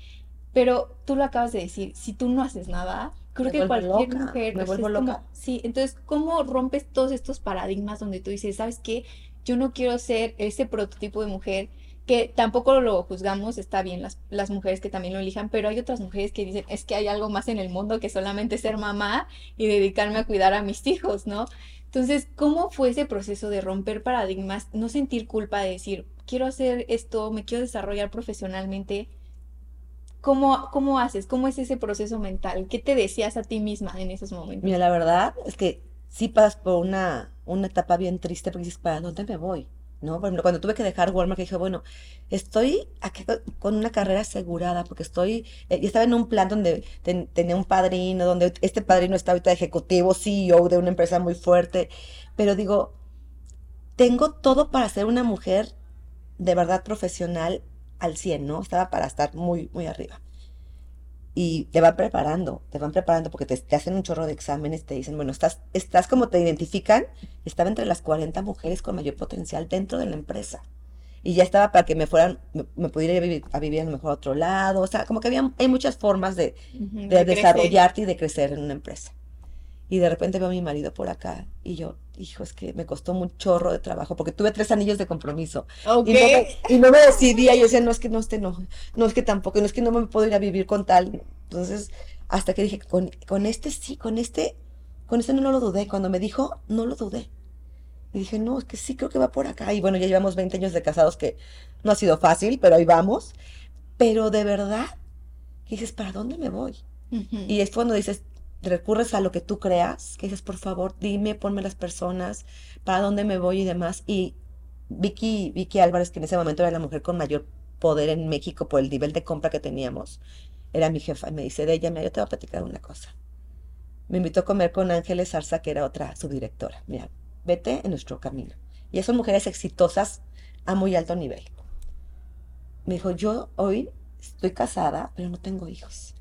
pero tú lo acabas de decir, si tú no haces nada, creo Me que cualquier loca, mujer, me vuelvo como- sí, entonces, ¿cómo rompes todos estos paradigmas donde tú dices, ¿sabes qué? Yo no quiero ser ese prototipo de mujer que tampoco lo juzgamos, está bien las, las mujeres que también lo elijan, pero hay otras mujeres que dicen, es que hay algo más en el mundo que solamente ser mamá y dedicarme a cuidar a mis hijos, ¿no? Entonces, ¿cómo fue ese proceso de romper paradigmas, no sentir culpa de decir, quiero hacer esto, me quiero desarrollar profesionalmente? ¿Cómo, cómo haces? ¿Cómo es ese proceso mental? ¿Qué te decías a ti misma en esos momentos? Mira, la verdad es que sí pasas por una, una etapa bien triste porque dices, ¿para dónde me voy? ¿no? Por ejemplo, cuando tuve que dejar Walmart, dije, bueno, estoy aquí con una carrera asegurada, porque estoy, eh, estaba en un plan donde tenía un padrino, donde este padrino está ahorita ejecutivo, CEO de una empresa muy fuerte, pero digo, tengo todo para ser una mujer de verdad profesional al 100, ¿no? Estaba para estar muy, muy arriba. Y te van preparando, te van preparando porque te, hacen un chorro de exámenes, te dicen, bueno, estás, estás como te identifican, estaba entre las 40 mujeres con mayor potencial dentro de la empresa. Y ya estaba para que me fueran, me, pudiera ir a vivir, a vivir a lo mejor a otro lado. O sea, como que había, hay muchas formas de, de desarrollarte y de crecer en una empresa. Y de repente veo a mi marido por acá y yo, hijo, es que me costó un chorro de trabajo porque tuve tres anillos de compromiso. Y, no me, decidía. Y yo decía, no, es que no, este no, no es que tampoco, no es que no me puedo ir a vivir con tal. Entonces, hasta que dije, con, con este sí, con este, con este no, lo dudé. Cuando me dijo, no lo dudé. Y dije, no, es que sí, creo que va por acá. Y bueno, ya llevamos 20 años de casados que no ha sido fácil, pero ahí vamos. Pero de verdad, dices, ¿para dónde me voy? Y es cuando dices, recurres a lo que tú creas, que dices, por favor, dime, ponme las personas, para dónde me voy y demás. Y Vicky, Vicky Álvarez, que en ese momento era la mujer con mayor poder en México por el nivel de compra que teníamos, era mi jefa y me dice, de ella, mira, yo te voy a platicar una cosa. Me invitó a comer con Ángeles Zarza, que era otra subdirectora. Mira, vete en nuestro camino. Y son mujeres exitosas a muy alto nivel. Me dijo, yo hoy estoy casada, pero no tengo hijos.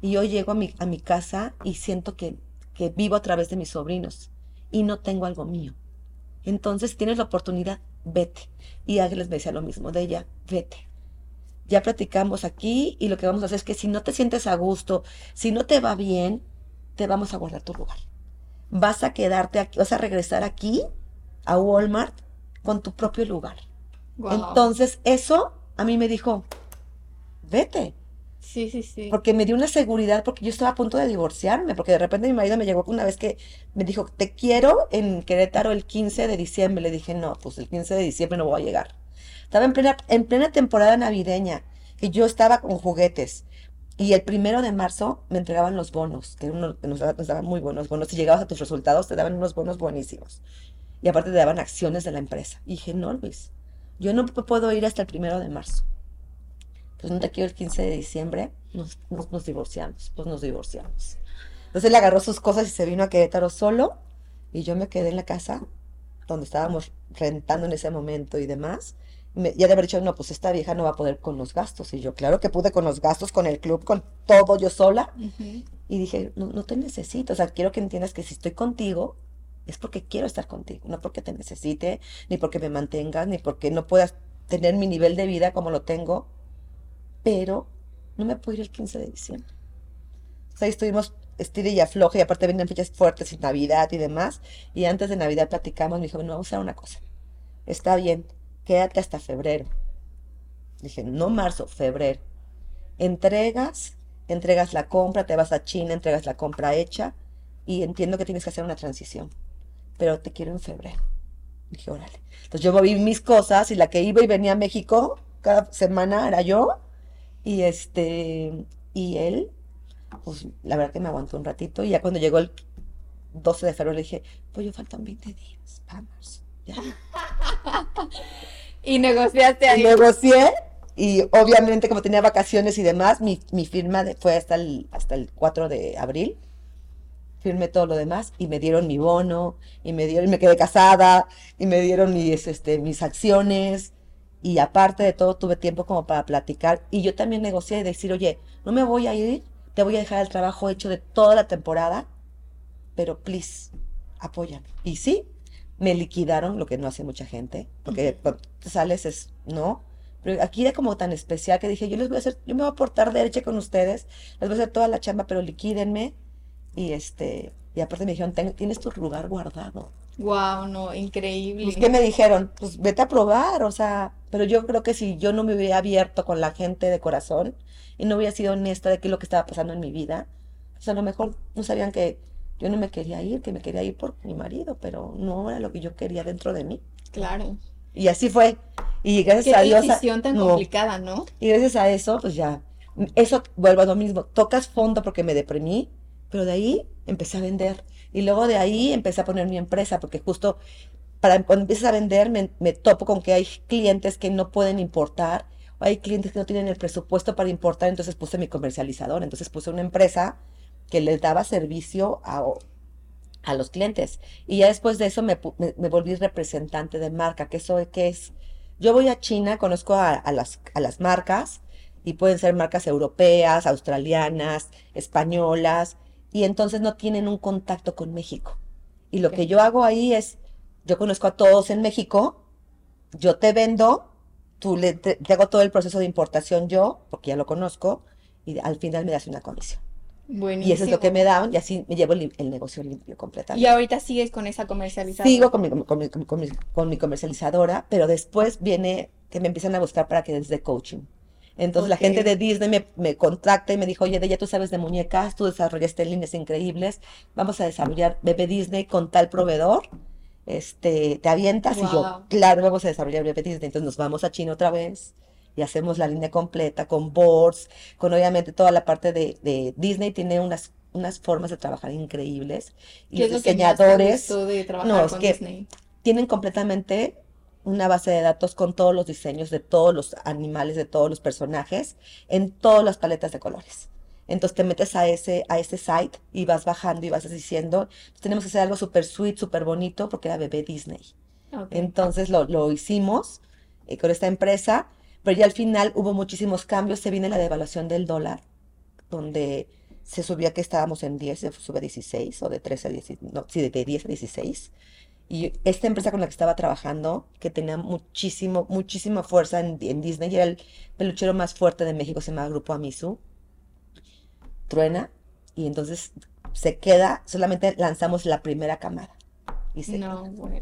Y hoy llego a mi, a mi casa y siento que, que vivo a través de mis sobrinos y no tengo algo mío. Entonces, si tienes la oportunidad, vete. Y Ángeles me decía lo mismo de ella, vete. Ya platicamos aquí y lo que vamos a hacer es que si no te sientes a gusto, si no te va bien, te vamos a guardar tu lugar. Vas a quedarte aquí, vas a regresar aquí a Walmart con tu propio lugar. Entonces, eso a mí me dijo, vete. Sí, sí, sí. Porque me dio una seguridad, porque yo estaba a punto de divorciarme, porque de repente mi marido me llegó una vez que me dijo, te quiero en Querétaro el 15 de diciembre. Le dije, no, pues el 15 de diciembre no voy a llegar. Estaba en plena, en plena temporada navideña, y yo estaba con juguetes. Y el primero de marzo me entregaban los bonos, que, uno, nos, daban muy buenos bonos. Si llegabas a tus resultados, te daban unos bonos buenísimos. Y aparte te daban acciones de la empresa. Dije, no, Luis, yo no puedo ir hasta el primero de marzo pues no te quiero el 15 de diciembre, nos, nos, divorciamos, pues nos divorciamos. Entonces él agarró sus cosas y se vino a Querétaro solo y yo me quedé en la casa donde estábamos rentando en ese momento y demás. Y ya de haber dicho, no, pues esta vieja no va a poder con los gastos. Y yo, claro que pude con los gastos, con el club, con todo yo sola. Y dije, no, no te necesito. O sea, quiero que entiendas que si estoy contigo, es porque quiero estar contigo, no porque te necesite, ni porque me mantengas, ni porque no puedas tener mi nivel de vida como lo tengo pero no me puedo ir el 15 de diciembre. O sea, ahí estuvimos estira y afloje, y aparte vienen fechas fuertes y Navidad y demás, y antes de Navidad platicamos, me dijo, bueno, vamos a hacer una cosa, está bien, quédate hasta febrero. Dije, no marzo, febrero. Entregas, entregas la compra, te vas a China, entregas la compra hecha, y entiendo que tienes que hacer una transición, pero te quiero en febrero. Dije, órale. Entonces yo moví mis cosas y la que iba y venía a México cada semana era yo y este, y él, pues la verdad que me aguantó un ratito. Y ya cuando llegó el 12 de febrero le dije, pues yo faltan 20 días, vamos, ya. y negociaste ahí. Y negocié. Y obviamente, como tenía vacaciones y demás, mi, firma fue hasta el, hasta el 4 de abril. Firmé todo lo demás y me dieron mi bono, y me dieron, y me quedé casada, y me dieron mis, este, mis acciones, y aparte de todo tuve tiempo como para platicar y yo también negocié y decir, oye, no me voy a ir, te voy a dejar el trabajo hecho de toda la temporada, pero please, apóyame. Y sí, me liquidaron, lo que no hace mucha gente, porque cuando sales es, no, pero aquí era como tan especial que dije, yo les voy a hacer, yo me voy a portar derecha con ustedes, les voy a hacer toda la chamba, pero liquídenme. Y este, y aparte me dijeron, tienes tu lugar guardado. Wow, no, increíble. Pues, ¿Qué me dijeron? Pues vete a probar, o sea, pero yo creo que si yo no me hubiera abierto con la gente de corazón y no hubiera sido honesta de qué es lo que estaba pasando en mi vida, pues a lo mejor no sabían que yo no me quería ir, que me quería ir por mi marido, pero no era lo que yo quería dentro de mí. Claro. Y así fue. Y gracias a Dios. Qué decisión tan complicada, ¿no? Y gracias a eso, pues ya, eso vuelvo a lo mismo. Tocas fondo porque me deprimí, pero de ahí empecé a vender. Y luego de ahí empecé a poner mi empresa, porque justo para cuando empiezas a vender, me, topo con que hay clientes que no pueden importar, o hay clientes que no tienen el presupuesto para importar, entonces puse mi comercializador, entonces puse una empresa que les daba servicio a, a los clientes. Y ya después de eso me, me- me volví representante de marca, que eso que es, yo voy a China, conozco a, a las, a las marcas, y pueden ser marcas europeas, australianas, españolas, y entonces no tienen un contacto con México. Y lo Ok. que yo hago ahí es, yo conozco a todos en México, yo te vendo, tú le, te, te hago todo el proceso de importación yo, porque ya lo conozco, y al final me das una comisión. Buenísimo. Y eso es lo que me dan, y así me llevo el, el negocio limpio Y completamente. ahorita sigues con esa comercialización. Sigo con mi, con mi- con mi- con mi comercializadora, pero después viene que me empiezan a buscar para que les dé coaching. Entonces la gente de Disney me, me contacta y me dijo, oye, ya tú sabes de muñecas, tú desarrollaste líneas increíbles, vamos a desarrollar Bebé Disney con tal proveedor, este, te avientas y yo, claro, vamos a desarrollar Bebé Disney. Entonces nos vamos a China otra vez y hacemos la línea completa con boards, con obviamente toda la parte de, de Disney tiene unas, unas formas de trabajar increíbles y ¿Qué es los diseñadores gustó de trabajar no, es que- Disney? tienen completamente una base de datos con todos los diseños de todos los animales, de todos los personajes, en todas las paletas de colores. Entonces te metes a ese, a ese site y vas bajando y vas diciendo, tenemos que hacer algo súper sweet, súper bonito, porque era bebé Disney. Entonces lo, lo hicimos eh, con esta empresa, pero ya al final hubo muchísimos cambios. Se viene la devaluación del dólar, donde se subía que estábamos en 10, se sube a 16, o de 13 a 16, no, sí, de 10 a 16. Y esta empresa con la que estaba trabajando, que tenía muchísimo, muchísima fuerza en, en Disney, y era el peluchero más fuerte de México, se llama Grupo Amisu, truena, y entonces se queda, solamente lanzamos la primera camada. Y se No, queda. bueno.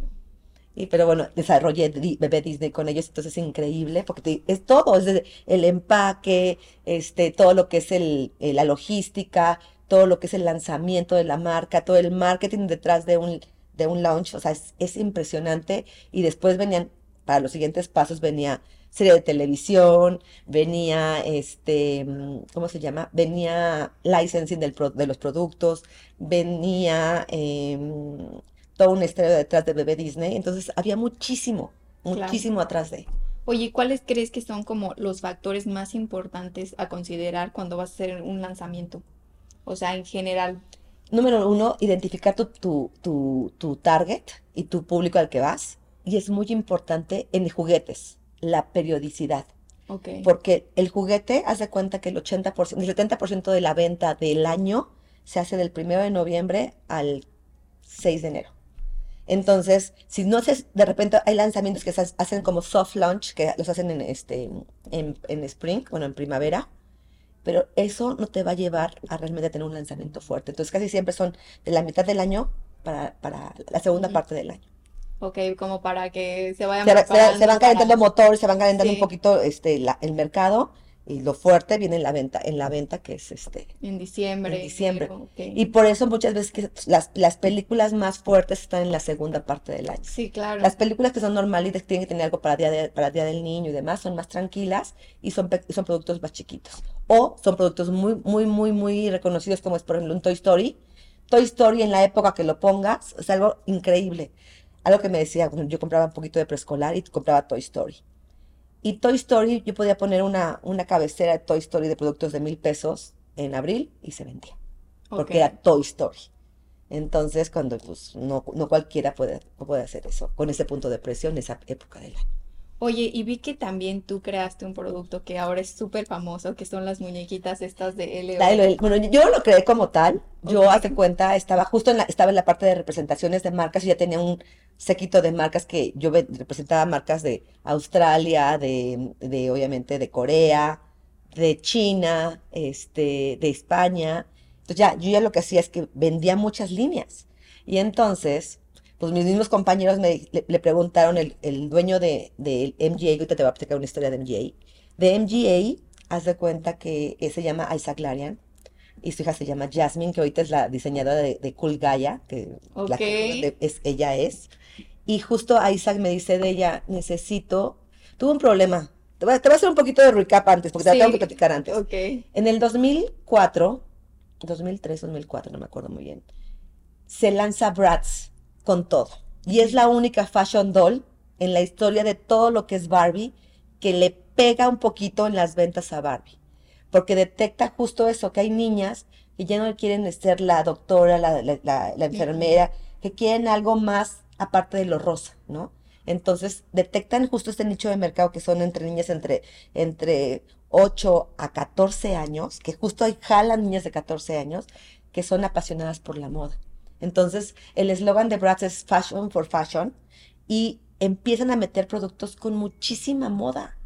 Y, pero bueno, desarrollé Di- Bebé Disney con ellos, entonces es increíble, porque te- es todo, es el empaque, este, todo lo que es el, eh, la logística, todo lo que es el lanzamiento de la marca, todo el marketing detrás de un, de un launch, o sea, es, es impresionante. Y después venían, para los siguientes pasos, venía serie de televisión, venía, este, mm, ¿cómo se llama? Venía licensing del pro- de los productos, venía... em, toda una historia detrás de Bebé Disney. Entonces había muchísimo, Claro. muchísimo atrás de. Oye, ¿cuáles crees que son como los factores más importantes a considerar cuando vas a hacer un lanzamiento? O sea, en general. Número uno, identificar tu, tu, tu, tu target y tu público al que vas. Y es muy importante en juguetes, la periodicidad. Ok. Porque el juguete, haz de cuenta que el 80%, el 70% de la venta del año se hace del primero de noviembre al 6 de enero. Entonces, si no se, de repente hay lanzamientos que se hacen como soft launch, que los hacen en este, en, en spring, bueno, en primavera, pero eso no te va a llevar a realmente tener un lanzamiento fuerte. Entonces, casi siempre son de la mitad del año para, para la segunda parte del año. Ok, como para que se vayan Se, va- se- van calentando para... motores, se van calentando un poquito este, la- el mercado y lo fuerte viene en la venta, en la venta que es este, En diciembre, en diciembre. enero, ok. Y por eso muchas veces que las, las películas más fuertes están en la segunda parte del año. Sí, claro. Las películas que son normalitas, que tienen que tener algo para día, de- para día del niño y demás, son más tranquilas y son, son productos más chiquitos. O son productos muy, muy, muy, muy reconocidos, como es por ejemplo un Toy Story. Toy Story en la época que lo pongas es algo increíble. Algo que me decía, yo compraba un poquito de preescolar y compraba Toy Story. Y Toy Story, yo podía poner una, una cabecera de Toy Story de productos de mil pesos en abril y se vendía porque era Toy Story. Entonces, cuando pues no, no cualquiera puede, puede hacer eso, con ese punto de precio en esa época del año. Oye, y vi que también tú creaste un producto que ahora es súper famoso, que son las muñequitas estas de La- LO. el- bueno, yo lo creé como tal, yo Ok. hace cuenta, estaba justo en la, estaba en la parte de representaciones de marcas y ya tenía un séquito de marcas que yo representaba marcas de Australia, de, de obviamente de Corea, de China, este, de España. Entonces ya, yo ya lo que hacía es que vendía muchas líneas. Y entonces, pues mis mismos compañeros me, le, le preguntaron, el, el dueño de, de MGA, ahorita te voy a platicar una historia de MGA, de MGA, haz de cuenta que eh, se llama Isaac Larian y su hija se llama Jasmine, que ahorita es la diseñadora de, de Cool Gaia, que la que es, ella es. Y justo Isaac me dice de ella, necesito, tuve un problema. Te voy a, te voy a hacer un poquito de recap antes, porque te la tengo que Sí, platicar antes. En el 2004, 2003, 2004, no me acuerdo muy bien, se lanza Bratz con todo. Y es la única fashion doll en la historia de todo lo que es Barbie que le pega un poquito en las ventas a Barbie. Porque detecta justo eso, que hay niñas que ya no quieren ser la doctora, la, la, la enfermera, que quieren algo más aparte de lo rosa, ¿no? Entonces detectan justo este nicho de mercado que son entre niñas entre, entre 8 a 14 años, que justo hay jalan niñas de 14 años que son apasionadas por la moda. Entonces, el eslogan de Bratz es Fashion for Fashion y empiezan a meter productos con muchísima moda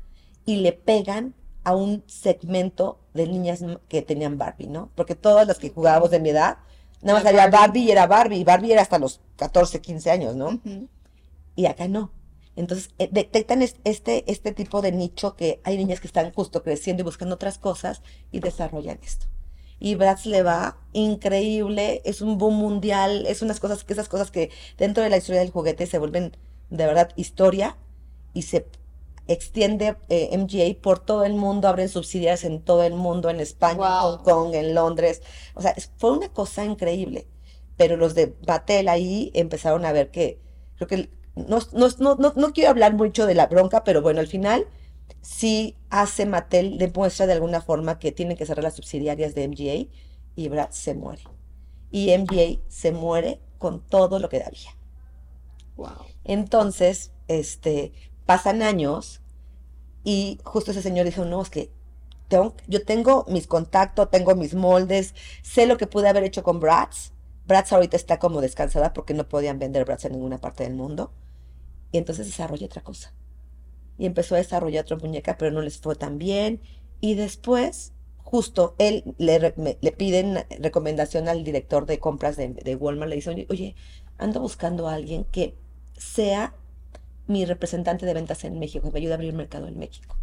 y le pegan a un segmento de niñas que tenían Barbie, ¿no? Porque todas las que jugábamos de mi edad, nada más había Barbie y era Barbie, y Barbie era hasta los 14, 15 años, ¿no? Y acá no. Entonces, eh, detectan este, este tipo de nicho que hay niñas que están justo creciendo y buscando otras cosas y desarrollan esto. Y Bratz le va increíble, es un boom mundial, es unas cosas que esas cosas que dentro de la historia del juguete se vuelven de verdad historia y se extiende eh, MGA por todo el mundo, abren subsidiarias en todo el mundo, en España, en Hong Kong, en Londres. O sea, fue una cosa increíble. Pero los de Batel ahí empezaron a ver que, creo que no, no, no, no, quiero hablar mucho de la bronca, pero bueno, al final sí hace Mattel, demuestra de alguna forma que tienen que cerrar las subsidiarias de MGA y Brad se muere. Y MGA se muere con todo lo que había. Wow. Entonces, este, pasan años y justo ese señor dijo, no, es que tengo, yo tengo mis contactos, tengo mis moldes, sé lo que pude haber hecho con Bratz. Bratz ahorita está como descansada porque no podían vender Bratz en ninguna parte del mundo. Y entonces desarrolla otra cosa. Y empezó a desarrollar otra muñeca, pero no les fue tan bien. Y después, justo él le, le piden recomendación al director de compras de, de Walmart, le dice, oye, ando buscando a alguien que sea mi representante de ventas en México, que me ayude a abrir el mercado en México.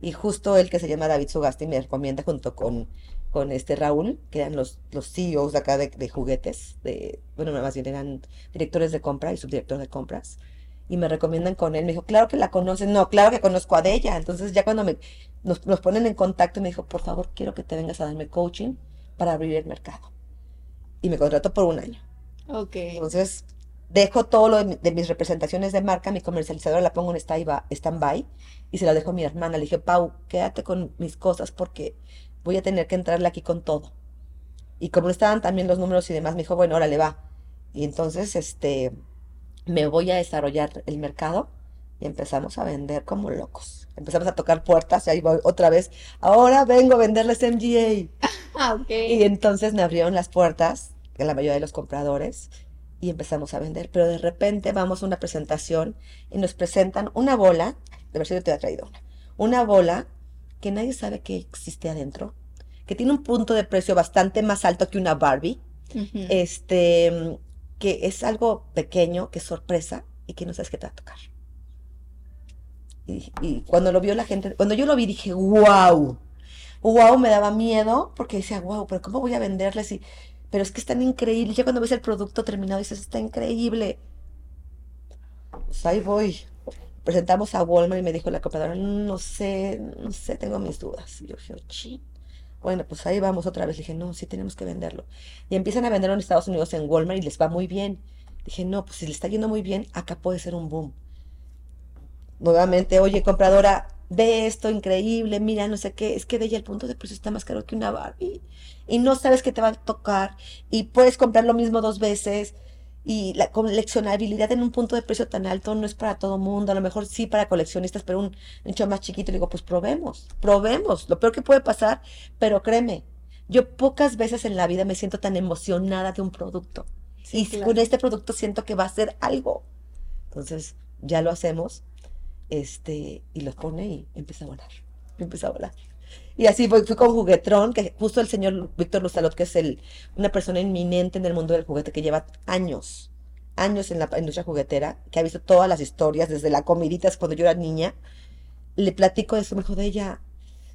Y justo él que se llama David Sugasti me recomienda junto con, con este Raúl, que eran los, los CEOs de acá de, juguetes, de, bueno, más bien eran directores de compra y subdirectores de compras. Y me recomiendan con él. Me dijo, claro que la conocen. No, claro que conozco a ella. Entonces ya cuando me, nos, nos ponen en contacto, me dijo, por favor, quiero que te vengas a darme coaching para abrir el mercado. Y me contrató por un año. Ok. Entonces, dejo todo lo de, mis representaciones de marca, mi comercializadora la pongo en stand-by y se la dejo a mi hermana. Le dije, Pau, quédate con mis cosas porque voy a tener que entrarle aquí con todo. Y como estaban también los números y demás, me dijo, bueno, órale, va. Y entonces, este, me voy a desarrollar el mercado y empezamos a vender como locos. Empezamos a tocar puertas y ahí voy otra vez. Ahora vengo a venderles MGA. Ah, y entonces me abrieron las puertas, que la mayoría de los compradores, y empezamos a vender. Pero de repente vamos a una presentación y nos presentan una bola, de ver si yo te he traído una, una bola que nadie sabe que existe adentro, que tiene un punto de precio bastante más alto que una Barbie, este, que es algo pequeño, que es sorpresa y que no sabes qué te va a tocar. Y, cuando lo vio la gente, cuando yo lo vi dije, wow, wow, me daba miedo porque decía, wow, pero ¿cómo voy a venderles? Y pero es que es tan increíble. Ya cuando ves el producto terminado dices, está increíble. Pues ahí voy. Presentamos a Walmart y me dijo la compradora, no sé, no sé, tengo mis dudas. Y yo dije, ching. Bueno, pues ahí vamos otra vez. dije, no, sí tenemos que venderlo. Y empiezan a venderlo en Estados Unidos en Walmart y les va muy bien. Dije, no, pues si le está yendo muy bien, acá puede ser un boom. Nuevamente, oye, compradora, ve esto increíble, mira, no sé qué, es que de ella el punto de precio está más caro que una Barbie y no sabes qué te va a tocar y puedes comprar lo mismo dos veces y la coleccionabilidad en un punto de precio tan alto no es para todo mundo, a lo mejor sí para coleccionistas, pero un nicho más chiquito, digo, pues probemos, probemos, lo peor que puede pasar, pero créeme, yo pocas veces en la vida me siento tan emocionada de un producto y con este producto siento que va a ser algo. Entonces, ya lo hacemos este, y los pone y empieza a volar, empieza a volar. Y así fui, fui con Juguetrón, que justo el señor Víctor Luzalot, que es el, una persona inminente en el mundo del juguete, que lleva años, años en la industria juguetera, que ha visto todas las historias, desde la comiditas cuando yo era niña, le platico de eso, me dijo de ella,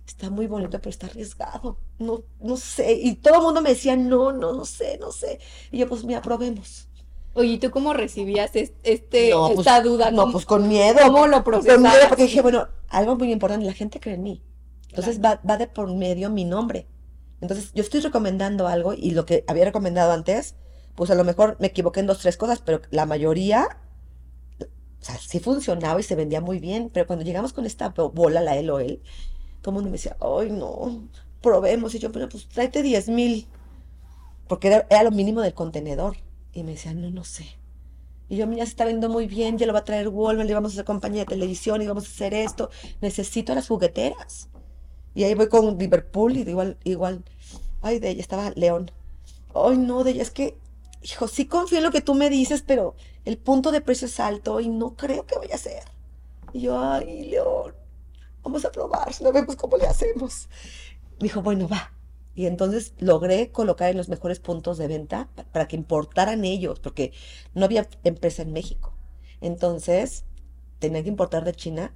está muy bonito, pero está arriesgado, no, no sé, y todo el mundo me decía, no, no, no sé, no sé, y yo, pues, mira, probemos. Oye, ¿y tú cómo recibías este, pues, esta duda? No, pues con miedo. ¿Cómo lo procesabas? Con miedo, porque dije, bueno, algo muy importante, la gente cree en mí. Entonces va, va de por medio mi nombre. Entonces yo estoy recomendando algo y lo que había recomendado antes, pues a lo mejor me equivoqué en dos, tres cosas, pero la mayoría o sea, sí funcionaba y se vendía muy bien, pero cuando llegamos con esta bola, la LOL, todo el mundo me decía, ay, no, probemos. Y yo, pero pues tráete 10 mil, porque era, era, lo mínimo del contenedor. Y me decían, no, no sé. Y yo, mira, se está vendiendo muy bien, ya lo va a traer Walmart, le vamos a hacer compañía de televisión y vamos a hacer esto. Necesito las jugueteras. Y ahí voy con Liverpool y igual, igual, ay, de ella estaba León. Ay, no, de ella es que, hijo, sí confío en lo que tú me dices, pero el punto de precio es alto y no creo que vaya a ser. Y yo, ay, León, vamos a probar, no vemos cómo le hacemos. Dijo, bueno, va. Y entonces logré colocar en los mejores puntos de venta para que importaran ellos, porque no había empresa en México. Entonces, tenía que importar de China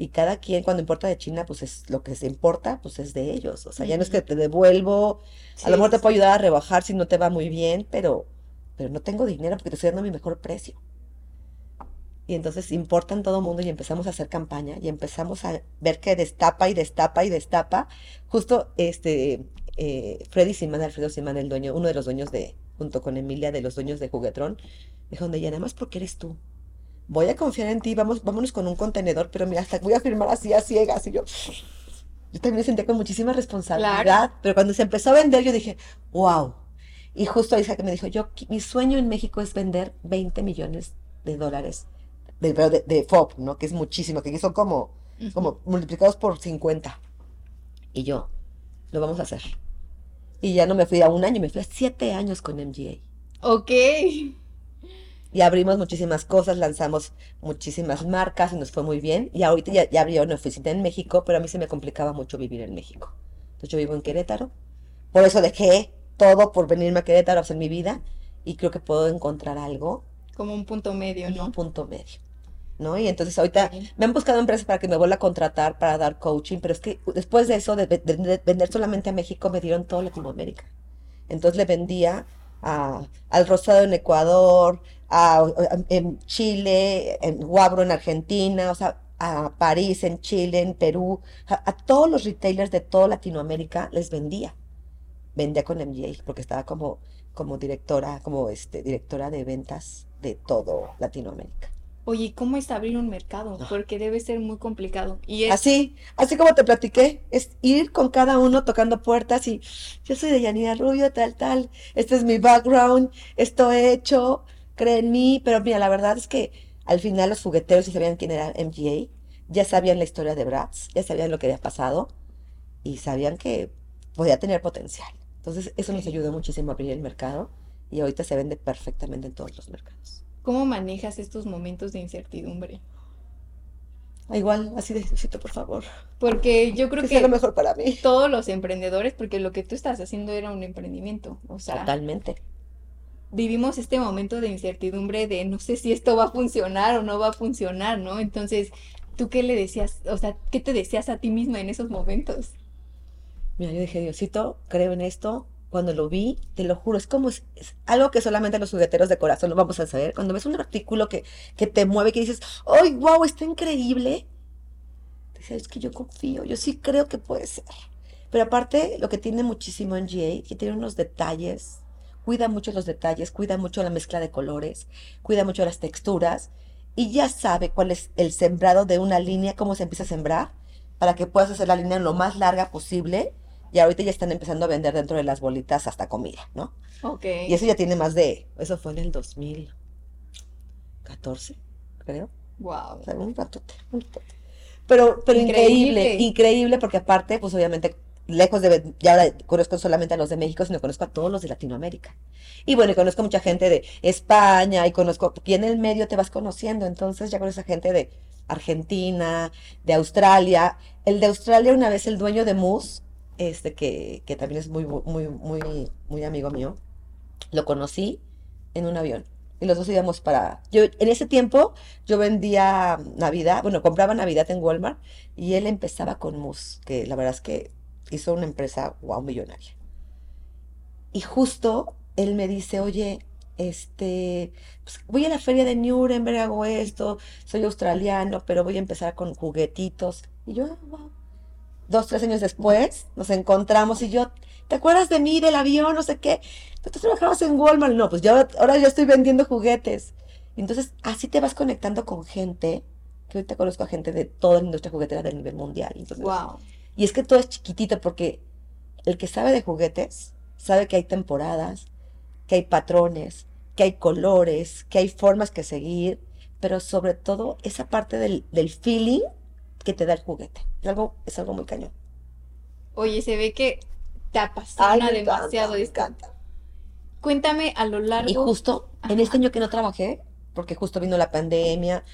y cada quien cuando importa de China, pues es lo que se importa, pues es de ellos. O sea, ya no es que te devuelvo, a lo mejor te puedo ayudar a rebajar si no te va muy bien, pero, pero no tengo dinero porque te estoy dando mi mejor precio. Y entonces importan todo el mundo y empezamos a hacer campaña y empezamos a ver que destapa y destapa y destapa. Justo este eh, Freddy Simán, Alfredo Simán, el dueño, uno de los dueños de, junto con Emilia, de los dueños de Juguetrón, dijo, donde ya nada más porque eres tú. Voy a confiar en ti, vamos, vámonos con un contenedor, pero mira, hasta voy a firmar así a ciegas. Y yo, yo también me sentía con muchísima responsabilidad, pero cuando se empezó a vender, yo dije, wow. Y justo ahí que me dijo, yo, mi sueño en México es vender 20 millones de dólares de, de, de FOB, ¿no? Que es muchísimo, que son como, como multiplicados por 50. Y yo, lo vamos a hacer. Y ya no me fui a un año, me fui a siete años con MGA. Ok. Y abrimos muchísimas cosas, lanzamos muchísimas marcas y nos fue muy bien. Y ahorita ya, ya abrió una oficina en México, pero a mí se me complicaba mucho vivir en México. Entonces yo vivo en Querétaro. Por eso dejé todo por venirme a Querétaro a hacer mi vida. Y creo que puedo encontrar algo. Como un punto medio, ¿no? Un punto medio. ¿no? Y entonces ahorita me han buscado empresas para que me vuelva a contratar para dar coaching, pero es que después de eso, de, vender solamente a México, me dieron todo Latinoamérica. Entonces le vendía a, al Rosado en Ecuador, a, en Chile, en Guabro en Argentina, o sea, a París en Chile, en Perú, a, todos los retailers de toda Latinoamérica les vendía. Vendía con MGA porque estaba como, como directora, como este, directora de ventas de todo Latinoamérica. Oye, ¿cómo es abrir un mercado? Porque debe ser muy complicado. Y Así, así como te platiqué, es ir con cada uno tocando puertas y yo soy de Yanina Rubio, tal, tal, este es mi background, esto he hecho, cree en mí, pero mira, la verdad es que al final los jugueteros ya sabían quién era MGA, ya sabían la historia de Bratz, ya sabían lo que había pasado y sabían que podía tener potencial. Entonces, eso nos ayudó muchísimo a abrir el mercado y ahorita se vende perfectamente en todos los mercados. ¿Cómo manejas estos momentos de incertidumbre? Igual, así de por favor. Porque yo creo que, lo mejor para mí. Todos los emprendedores, porque lo que tú estás haciendo era un emprendimiento, o sea, totalmente. Vivimos este momento de incertidumbre de no sé si esto va a funcionar o no va a funcionar, ¿no? Entonces, ¿tú qué le decías, o sea, qué te decías a ti misma en esos momentos? Mira, yo dije, Diosito, creo en esto, cuando lo vi, te lo juro, es como es, algo que solamente los jugueteros de corazón lo vamos a saber. Cuando ves un artículo que, que te mueve, que dices, ¡ay, wow, está increíble! Dices, es que yo confío, yo sí creo que puede ser. Pero aparte, lo que tiene muchísimo en GA, que tiene unos detalles, cuida mucho los detalles, cuida mucho la mezcla de colores, cuida mucho las texturas, y ya sabe cuál es el sembrado de una línea, cómo se empieza a sembrar, para que puedas hacer la línea lo más larga posible y ahorita ya están empezando a vender dentro de las bolitas hasta comida, ¿no? Ok. Y eso ya tiene más de, eso fue en el 2014, creo. Wow. O sea, un ratote, un ratote. Pero, pero increíble. increíble, porque aparte, pues obviamente, lejos de, ya conozco solamente a los de México, sino conozco a todos los de Latinoamérica. Y bueno, y conozco mucha gente de España, y conozco, aquí en el medio te vas conociendo, entonces ya conoces a gente de Argentina, de Australia. El de Australia, una vez el dueño de Moose, este que, que también es muy, muy, muy, muy amigo mío, lo conocí en un avión. Y los dos íbamos para... Yo, en ese tiempo yo vendía Navidad, bueno, compraba Navidad en Walmart y él empezaba con Mus, que la verdad es que hizo una empresa, wow, millonaria. Y justo él me dice, oye, este, pues voy a la feria de Nuremberg, hago esto, soy australiano, pero voy a empezar con juguetitos. Y yo, wow, dos, tres años después, nos encontramos y yo, ¿te acuerdas de mí, del avión, no sé qué? ¿Tú trabajabas en Walmart? No, pues yo ahora ya estoy vendiendo juguetes. Entonces, así te vas conectando con gente, que ahorita conozco a gente de toda la industria juguetera del nivel mundial. Entonces, Wow. Y es que todo es chiquitito porque el que sabe de juguetes sabe que hay temporadas, que hay patrones, que hay colores, que hay formas que seguir, pero sobre todo esa parte del, del feeling que te da el juguete. Es algo, es algo muy cañón. Oye, se ve que te apasiona me encanta, demasiado me encanta. Cuéntame a lo largo. Y justo en este año que no trabajé, porque justo vino la pandemia,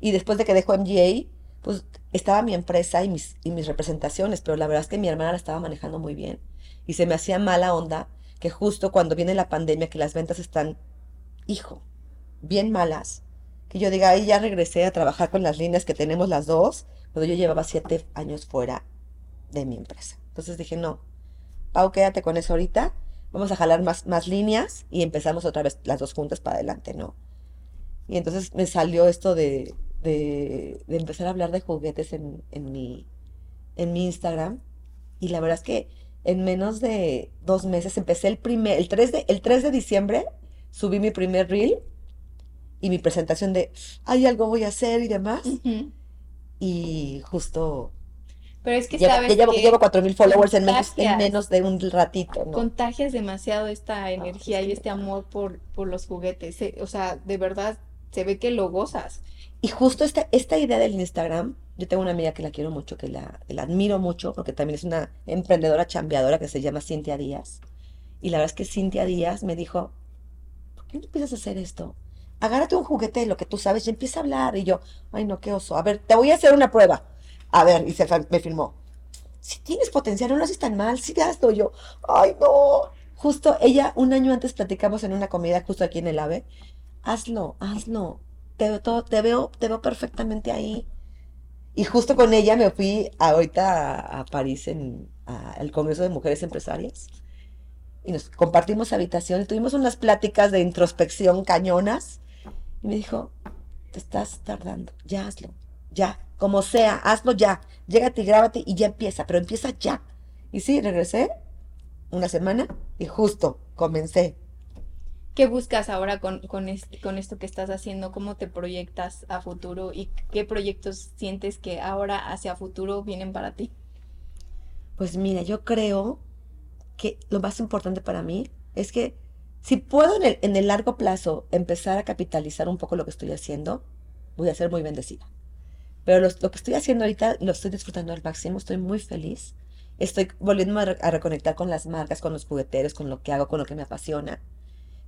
y después de que dejó MGA, pues estaba mi empresa y mis, representaciones, pero la verdad es que mi hermana la estaba manejando muy bien. Y se me hacía mala onda que justo cuando viene la pandemia, que las ventas están, hijo, bien malas, que yo diga, ahí ya regresé a trabajar con las líneas que tenemos las dos, cuando yo llevaba siete años fuera de mi empresa. Entonces dije, no, Pau, quédate con eso ahorita, vamos a jalar más líneas y empezamos otra vez las dos juntas para adelante, ¿no? Y entonces me salió esto de, de, de empezar a hablar de juguetes en, en mi, en mi Instagram. Y la verdad es que en menos de dos meses empecé el primer, el 3 de, el 3 de diciembre, subí mi primer reel y mi presentación de, hay algo voy a hacer y demás. Ujú. Y justo Pero es que llevo, sabes ya llevo, que llevo 4000 followers en menos, en menos de un ratito, ¿no? contagias demasiado esta energía sí, y este amor por, por los juguetes. O sea, de verdad se ve que lo gozas. Y justo esta, esta idea del Instagram, yo tengo una amiga que la quiero mucho, que la, admiro mucho, porque también es una emprendedora chambeadora que se llama Cintia Díaz. Y la verdad es que Cintia Díaz me dijo, ¿por qué no empiezas a hacer esto? Agárrate un juguete de lo que tú sabes y empieza a hablar. Y yo, ay no, qué oso. A ver, te voy a hacer una prueba. A ver, y se me filmó. Si tienes potencial, no lo haces tan mal, sí. Y yo, ay no. Justo ella, un año antes platicamos en una comida justo aquí en el AVE. Hazlo, hazlo. Te veo, todo- te veo, te veo perfectamente ahí. Y justo con ella me fui ahorita a, a París en, al Congreso de Mujeres Empresarias. Y nos compartimos habitación y tuvimos unas pláticas de introspección cañonas. Y me dijo, te estás tardando, ya hazlo, ya, como sea, hazlo ya. Llégate y grábate y ya empieza, pero empieza ya. Y sí, regresé una semana y justo comencé. ¿Qué buscas ahora con, con, est- con esto que estás haciendo? ¿Cómo te proyectas a futuro y qué proyectos sientes que ahora hacia futuro vienen para ti? Pues mira, yo creo que lo más importante para mí es que si puedo en el, largo plazo empezar a capitalizar un poco lo que estoy haciendo, voy a ser muy bendecida. Pero lo que estoy haciendo ahorita lo estoy disfrutando al máximo, estoy muy feliz. Estoy volviendo a, a reconectar con las marcas, con los jugueteros, con lo que hago, con lo que me apasiona.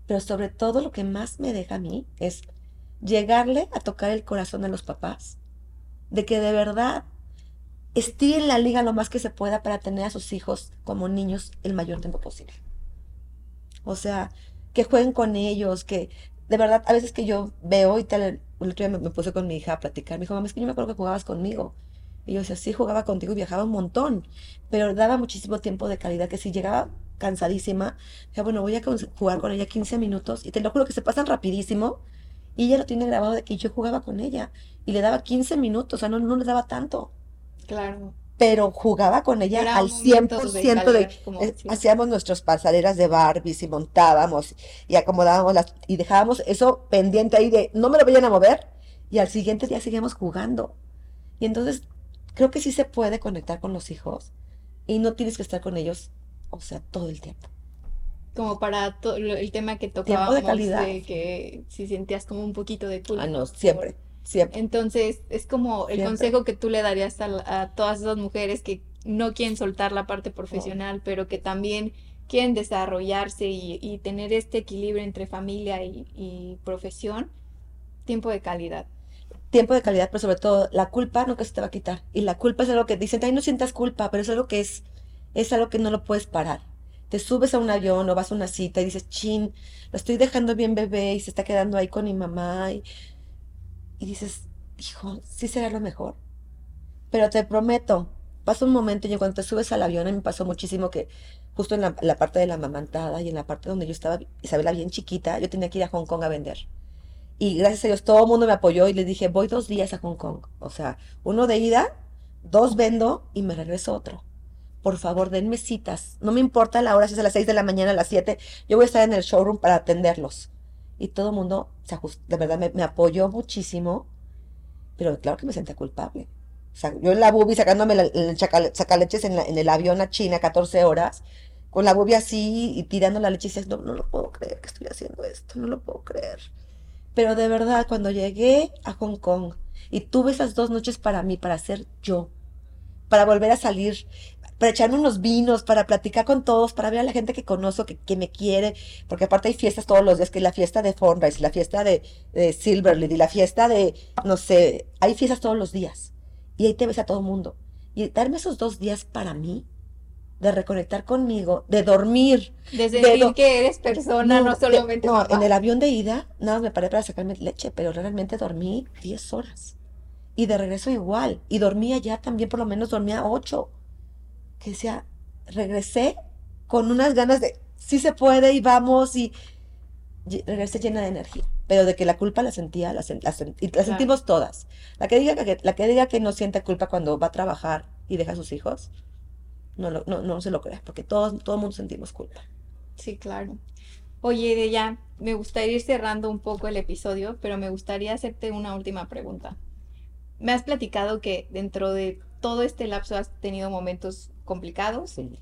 Pero sobre todo lo que más me deja a mí es llegarle a tocar el corazón a los papás. De que de verdad estiren la liga lo más que se pueda para tener a sus hijos como niños el mayor tiempo posible. O sea, que jueguen con ellos, que de verdad, a veces que yo veo y tal, el otro día me, puse con mi hija a platicar, me dijo, mamá, es que yo me acuerdo que jugabas conmigo. Y yo decía, sí, jugaba contigo y viajaba un montón, pero daba muchísimo tiempo de calidad, que si llegaba cansadísima, decía, bueno, voy a jugar con ella 15 minutos y te lo juro que se pasan rapidísimo y ella lo tiene grabado de que yo jugaba con ella y le daba 15 minutos, o sea, no, no le daba tanto Claro. pero jugaba con ella Era al momentos de 100% de, calidad, como eh, decías. hacíamos nuestras pasarelas de Barbies y montábamos y acomodábamos las y dejábamos eso pendiente ahí de no me lo vayan a mover y al siguiente día seguíamos jugando. Y entonces creo que sí se puede conectar con los hijos y no tienes que estar con ellos, o sea, todo el tiempo. Como para to- lo- el tema que Tiempo tocábamos de calidad. de que si sentías como un poquito de culpa Ah, no, siempre, siempre. Entonces, es como el Siempre. consejo que tú le darías a, a todas esas mujeres que no quieren soltar la parte profesional, pero que también quieren desarrollarse y, y tener este equilibrio entre familia y, y profesión, tiempo de calidad. tiempo de calidad, pero sobre todo la culpa nunca se te va a quitar. Y la culpa es algo que dicen, ay, no sientas culpa, pero es algo que es, es algo que no lo puedes parar. Te subes a un avión o vas a una cita y dices, chin, lo estoy dejando bien bebé y se está quedando ahí con mi mamá. Y, y dices, hijo, sí será lo mejor. Pero te prometo, pasa un momento y en cuanto te subes al avión, a mí me pasó muchísimo que justo en la, parte de la amamantada y en la parte donde yo estaba, Isabela bien chiquita, yo tenía que ir a Hong Kong a vender. Y gracias a Dios todo el mundo me apoyó y les dije, voy dos días a Hong Kong. O sea, uno de ida, dos vendo y me regreso otro. Por favor, denme citas. No me importa la hora, si es a las 6 de la mañana, a las 7. Yo voy a estar en el showroom para atenderlos. y todo el mundo de verdad me, apoyó muchísimo, pero claro que me sentía culpable. Yo en la bubi sacándome el sacaleches en, el avión a China 14 horas, con la bubi así y tirando la leche y decías, no, no lo puedo creer que estoy haciendo esto, no lo puedo creer. Pero de verdad, cuando llegué a Hong Kong y tuve esas dos noches para mí, para ser yo, para volver a salir, para echarme unos vinos, para platicar con todos, para ver a la gente que conozco, que, que me quiere, porque aparte hay fiestas todos los días, que es la fiesta de Funrise, la fiesta de, de y la fiesta de, no sé, hay fiestas todos los días. Y ahí te ves a todo el mundo. Y darme esos dos días para mí, de reconectar conmigo, de dormir, De de sentir que eres persona, no, de- solamente no, en el avión de ida, nada más me paré para sacarme leche, pero realmente dormí 10 horas. Y de regreso igual. Y dormía ya también, por lo menos dormía 8. Que decía, regresé con unas ganas de, sí se puede y vamos y lle- regresé llena de energía. Pero de que la culpa la sentía, la, sen- la sen- y la Claro. sentimos todas. La que, diga que, la que diga que no siente culpa cuando va a trabajar y deja a sus hijos, no, lo- no, no se lo crea, porque todos, todo el mundo sentimos culpa. Sí, claro. Oye, de ya, me gustaría ir cerrando un poco el episodio, pero me gustaría hacerte una última pregunta. Me has platicado que dentro de todo este lapso has tenido momentos complicados Sí.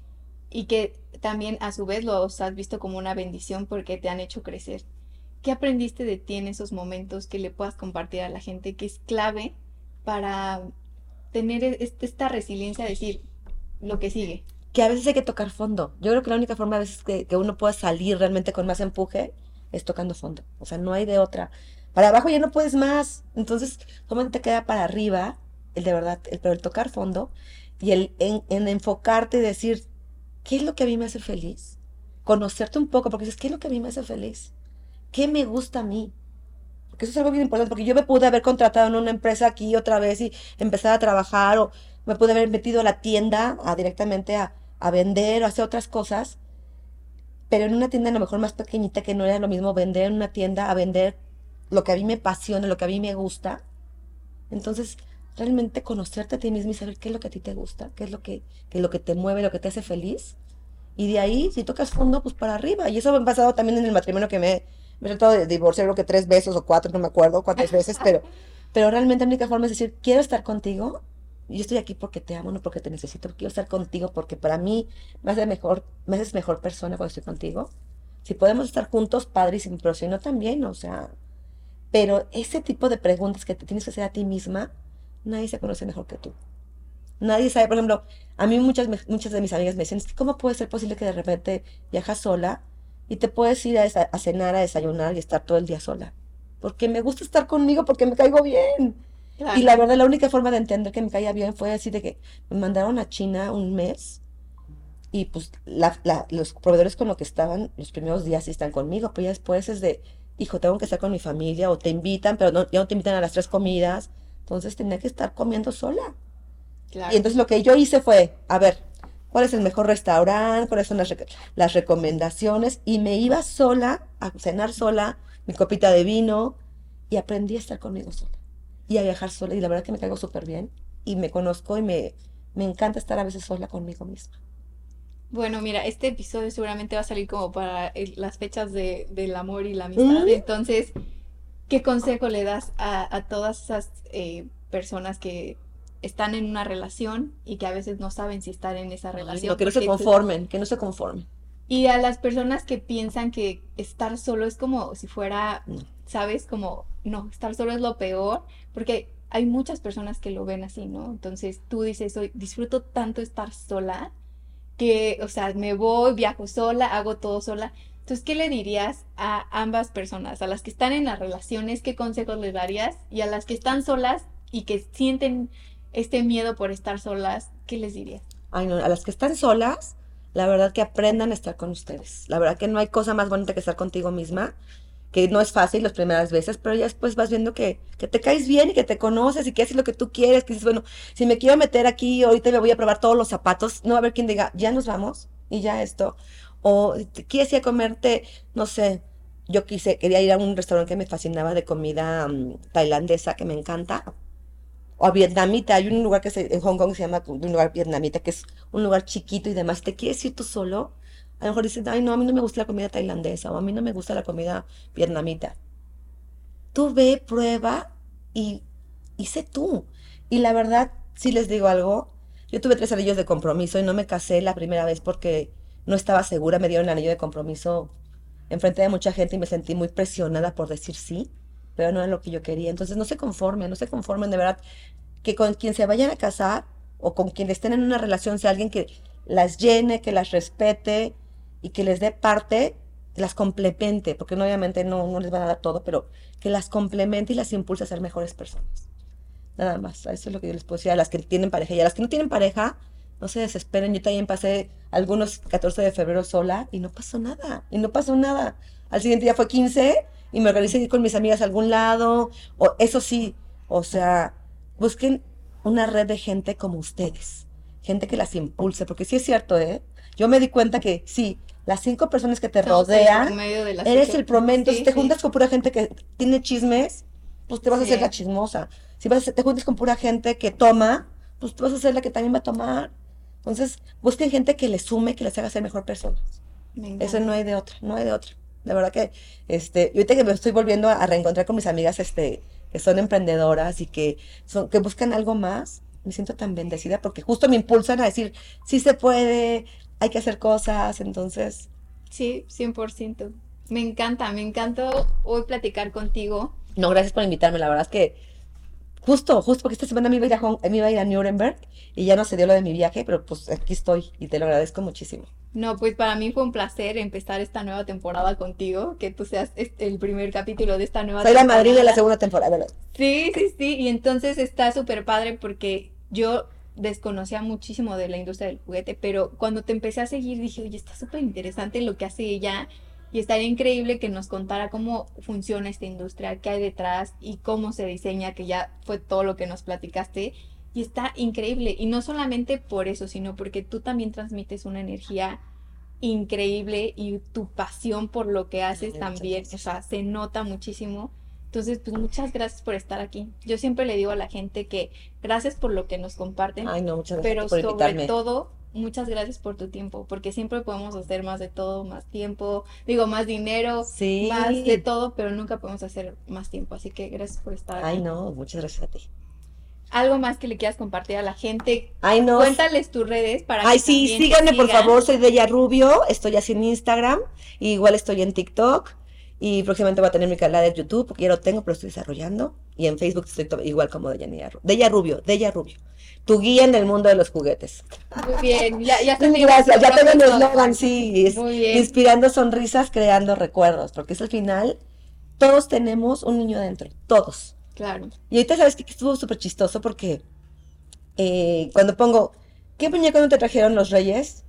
y que también a su vez los has visto como una bendición porque te han hecho crecer. ¿Qué aprendiste de ti en esos momentos que le puedas compartir a la gente que es clave para tener e- est- esta resiliencia de decir lo que sigue? que a veces hay que tocar fondo. Yo creo que la única forma a veces que, que uno pueda salir realmente con más empuje es tocando fondo. O sea, no hay de otra. Para abajo ya no puedes más. Entonces, solamente te queda para arriba, el de verdad, el, pero el tocar fondo y el en, en enfocarte y decir, ¿qué es lo que a mí me hace feliz? Conocerte un poco, porque dices, ¿qué es lo que a mí me hace feliz? ¿Qué me gusta a mí? Porque eso es algo bien importante, porque yo me pude haber contratado en una empresa aquí otra vez y empezar a trabajar, o me pude haber metido a la tienda a, directamente a, a vender o hacer otras cosas, pero en una tienda a lo mejor más pequeñita que no era lo mismo vender en una tienda a vender lo que a mí me apasiona, lo que a mí me gusta. Entonces, realmente conocerte a ti mismo y saber qué es lo que a ti te gusta, qué es lo que, qué es lo que te mueve, lo que te hace feliz. Y de ahí, si tocas fondo, pues para arriba. Y eso me ha pasado también en el matrimonio que me, me he tratado de divorciar, creo que tres veces o cuatro, no me acuerdo cuántas veces, pero, pero realmente la única forma es decir, quiero estar contigo. Yo estoy aquí porque te amo, no porque te necesito. Quiero estar contigo porque para mí me hace mejor, me haces mejor persona cuando estoy contigo. Si podemos estar juntos, padrísimo, pero si no también, o sea. Pero ese tipo de preguntas que te tienes que hacer a ti misma, nadie se conoce mejor que tú. Nadie sabe, por ejemplo, a mí muchas, muchas de mis amigas me dicen, "Es que ¿cómo puede ser posible que de repente viajas sola y te puedes ir a, cenar, a desayunar y estar todo el día sola? Porque me gusta estar conmigo, porque me caigo bien. Y la verdad, la única forma de entender que me caía bien fue así de que me mandaron a China un mes y pues la- la- los proveedores con los que estaban los primeros días sí están conmigo, pero ya después es de, hijo, tengo que estar con mi familia o te invitan, pero no, ya no te invitan a las tres comidas. Entonces tenía que estar comiendo sola. Claro. Y entonces lo que yo hice fue, a ver, ¿cuál es el mejor restaurante? ¿Cuáles son las, rec- las recomendaciones? Y me iba sola, a cenar sola, mi copita de vino, y aprendí a estar conmigo sola. Y a viajar sola. Y la verdad que me caigo súper bien. Y me conozco y me, me encanta estar a veces sola conmigo misma. Bueno, mira, este episodio seguramente va a salir como para el- las fechas de, del amor y la amistad. Mm. Entonces, ¿qué consejo le das a, a todas esas eh, personas que están en una relación y que a veces no saben si estar en esa relación? No, que no se conformen, que no se conformen. Y a las personas que piensan que estar solo es como si fuera, No. ¿sabes? Como, no, estar solo es lo peor, porque hay muchas personas que lo ven así, ¿no? Entonces tú dices, hoy disfruto tanto estar sola que, o sea, me voy, viajo sola, hago todo sola. Entonces, ¿qué le dirías a ambas personas? A las que están en las relaciones, ¿qué consejos les darías? Y a las que están solas y que sienten este miedo por estar solas, ¿qué les dirías? Ay, no, a las que están solas, la verdad que aprendan a estar con ustedes. La verdad que no hay cosa más bonita que estar contigo misma, que no es fácil las primeras veces, pero ya después vas viendo que, que te caes bien y que te conoces y que haces lo que tú quieres, que dices, bueno, si me quiero meter aquí, ahorita me voy a probar todos los zapatos, no va a haber quien diga, ya nos vamos y ya esto. O quieres ir a comerte, no sé, yo quise, quería ir a un restaurante que me fascinaba de comida mm, tailandesa, que me encanta o vietnamita. Hay un lugar que se, en Hong Kong se llama un lugar vietnamita, que es un lugar chiquito y demás. ¿Te quieres ir tú solo? A lo mejor dicen, ay, no, a mí no me gusta la comida tailandesa o a mí no me gusta la comida vietnamita. Tú ve, prueba y, y tú. Y la verdad, si les digo algo, yo tuve tres anillos de compromiso y no me casé la primera vez porque no estaba segura. Me dieron el anillo de compromiso enfrente de mucha gente y me sentí muy presionada por decir sí, pero no era lo que yo quería. Entonces no se conformen, no se conformen de verdad que con quien se vayan a casar o con quien estén en una relación sea alguien que las llene, que las respete y que les dé parte, las complemente, porque obviamente no, no les va a dar todo, pero que las complemente y las impulse a ser mejores personas. Nada más, eso es lo que yo les puedo decir a las que tienen pareja y a las que no tienen pareja, no se desesperen. Yo también pasé algunos 14 de febrero sola y no pasó nada, y no pasó nada. Al siguiente día fue 15 y me organicé ir con mis amigas a algún lado, o eso sí, o sea, busquen una red de gente como ustedes, gente que las impulse, porque sí es cierto, ¿eh? Yo me di cuenta que sí, las cinco personas que te rodean, eres el promedio. si te juntas con pura gente que tiene chismes, pues te vas a hacer la chismosa. Si vas, te juntas con pura gente que toma, pues tú vas a ser la que también va a tomar. Entonces, busquen gente que les sume, que les haga ser mejor personas. Eso no hay de otra, no hay de otra. De verdad que, este, yo ahorita que me estoy volviendo a reencontrar con mis amigas, este, que son emprendedoras y que son, que buscan algo más, me siento tan bendecida porque justo me impulsan a decir, sí se puede, hay que hacer cosas, entonces. Sí, 100%. Me encanta, me encantó hoy platicar contigo. No, gracias por invitarme, la verdad es que Justo, justo porque esta semana me iba, a ir a, me iba a ir a Nuremberg y ya no se dio lo de mi viaje, pero pues aquí estoy y te lo agradezco muchísimo. No, pues para mí fue un placer empezar esta nueva temporada contigo, que tú seas este, el primer capítulo de esta nueva Soy temporada. Soy la madrina de la segunda temporada, ¿verdad? Sí, sí, sí, y entonces está súper padre porque yo desconocía muchísimo de la industria del juguete, pero cuando te empecé a seguir dije, oye, está súper interesante lo que hace ella y estaría increíble que nos contara cómo funciona esta industria, qué hay detrás y cómo se diseña, que ya fue todo lo que nos platicaste. Y está increíble. Y no solamente por eso, sino porque tú también transmites una energía increíble y tu pasión por lo que haces también, o sea, se nota muchísimo. Entonces, pues muchas gracias por estar aquí. Yo siempre le digo a la gente que gracias por lo que nos comparten. Ay, no, muchas gracias pero sobre todo muchas gracias por tu tiempo, porque siempre podemos hacer más de todo, más tiempo, digo, más dinero, más de todo, pero nunca podemos hacer más tiempo. Así que gracias por estar aquí. Ay, no, muchas gracias a ti. Algo más que le quieras compartir a la gente. Ay, no. Cuéntales tus redes para Ay, sí, síganme por favor, soy Deya Rubio, estoy así en Instagram, igual estoy en TikTok. Y próximamente voy a tener mi canal de YouTube, porque ya lo tengo, pero estoy desarrollando. Y en Facebook estoy igual como Deya, Deya Rubio, Deya Rubio tu guía en el mundo de los juguetes. Muy bien, ya, ya Gracias, ya tengo el eslogan, sí, inspirando sonrisas, creando recuerdos, porque es al final, todos tenemos un niño dentro, todos. Claro. Y ahorita sabes que estuvo súper chistoso porque eh, cuando pongo, ¿qué muñeco no te trajeron los reyes?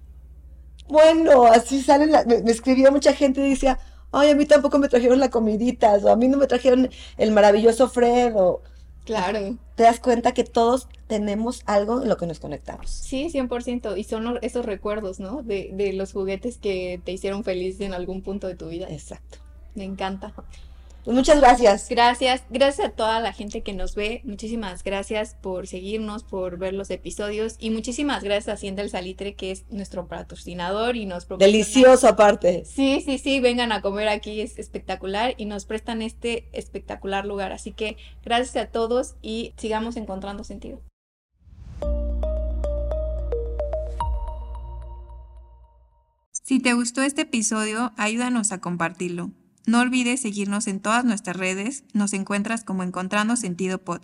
Bueno, así salen, me, me, escribió mucha gente y decía, ay, a mí tampoco me trajeron la comidita, o a mí no me trajeron el maravilloso Fred, o Claro. Te das cuenta que todos tenemos algo en lo que nos conectamos. Sí, 100%. Y son esos recuerdos, ¿no? De, de los juguetes que te hicieron feliz en algún punto de tu vida. Exacto. Me encanta. Pues muchas gracias. Gracias, gracias a toda la gente que nos ve. Muchísimas gracias por seguirnos, por ver los episodios y muchísimas gracias a Hacienda el Salitre que es nuestro patrocinador y nos delicioso aparte. Sí, sí, sí, vengan a comer aquí es espectacular y nos prestan este espectacular lugar. Así que gracias a todos y sigamos encontrando sentido. Si te gustó este episodio, ayúdanos a compartirlo. No olvides seguirnos en todas nuestras redes, nos encuentras como Encontrando Sentido Pod.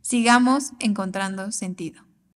Sigamos encontrando sentido.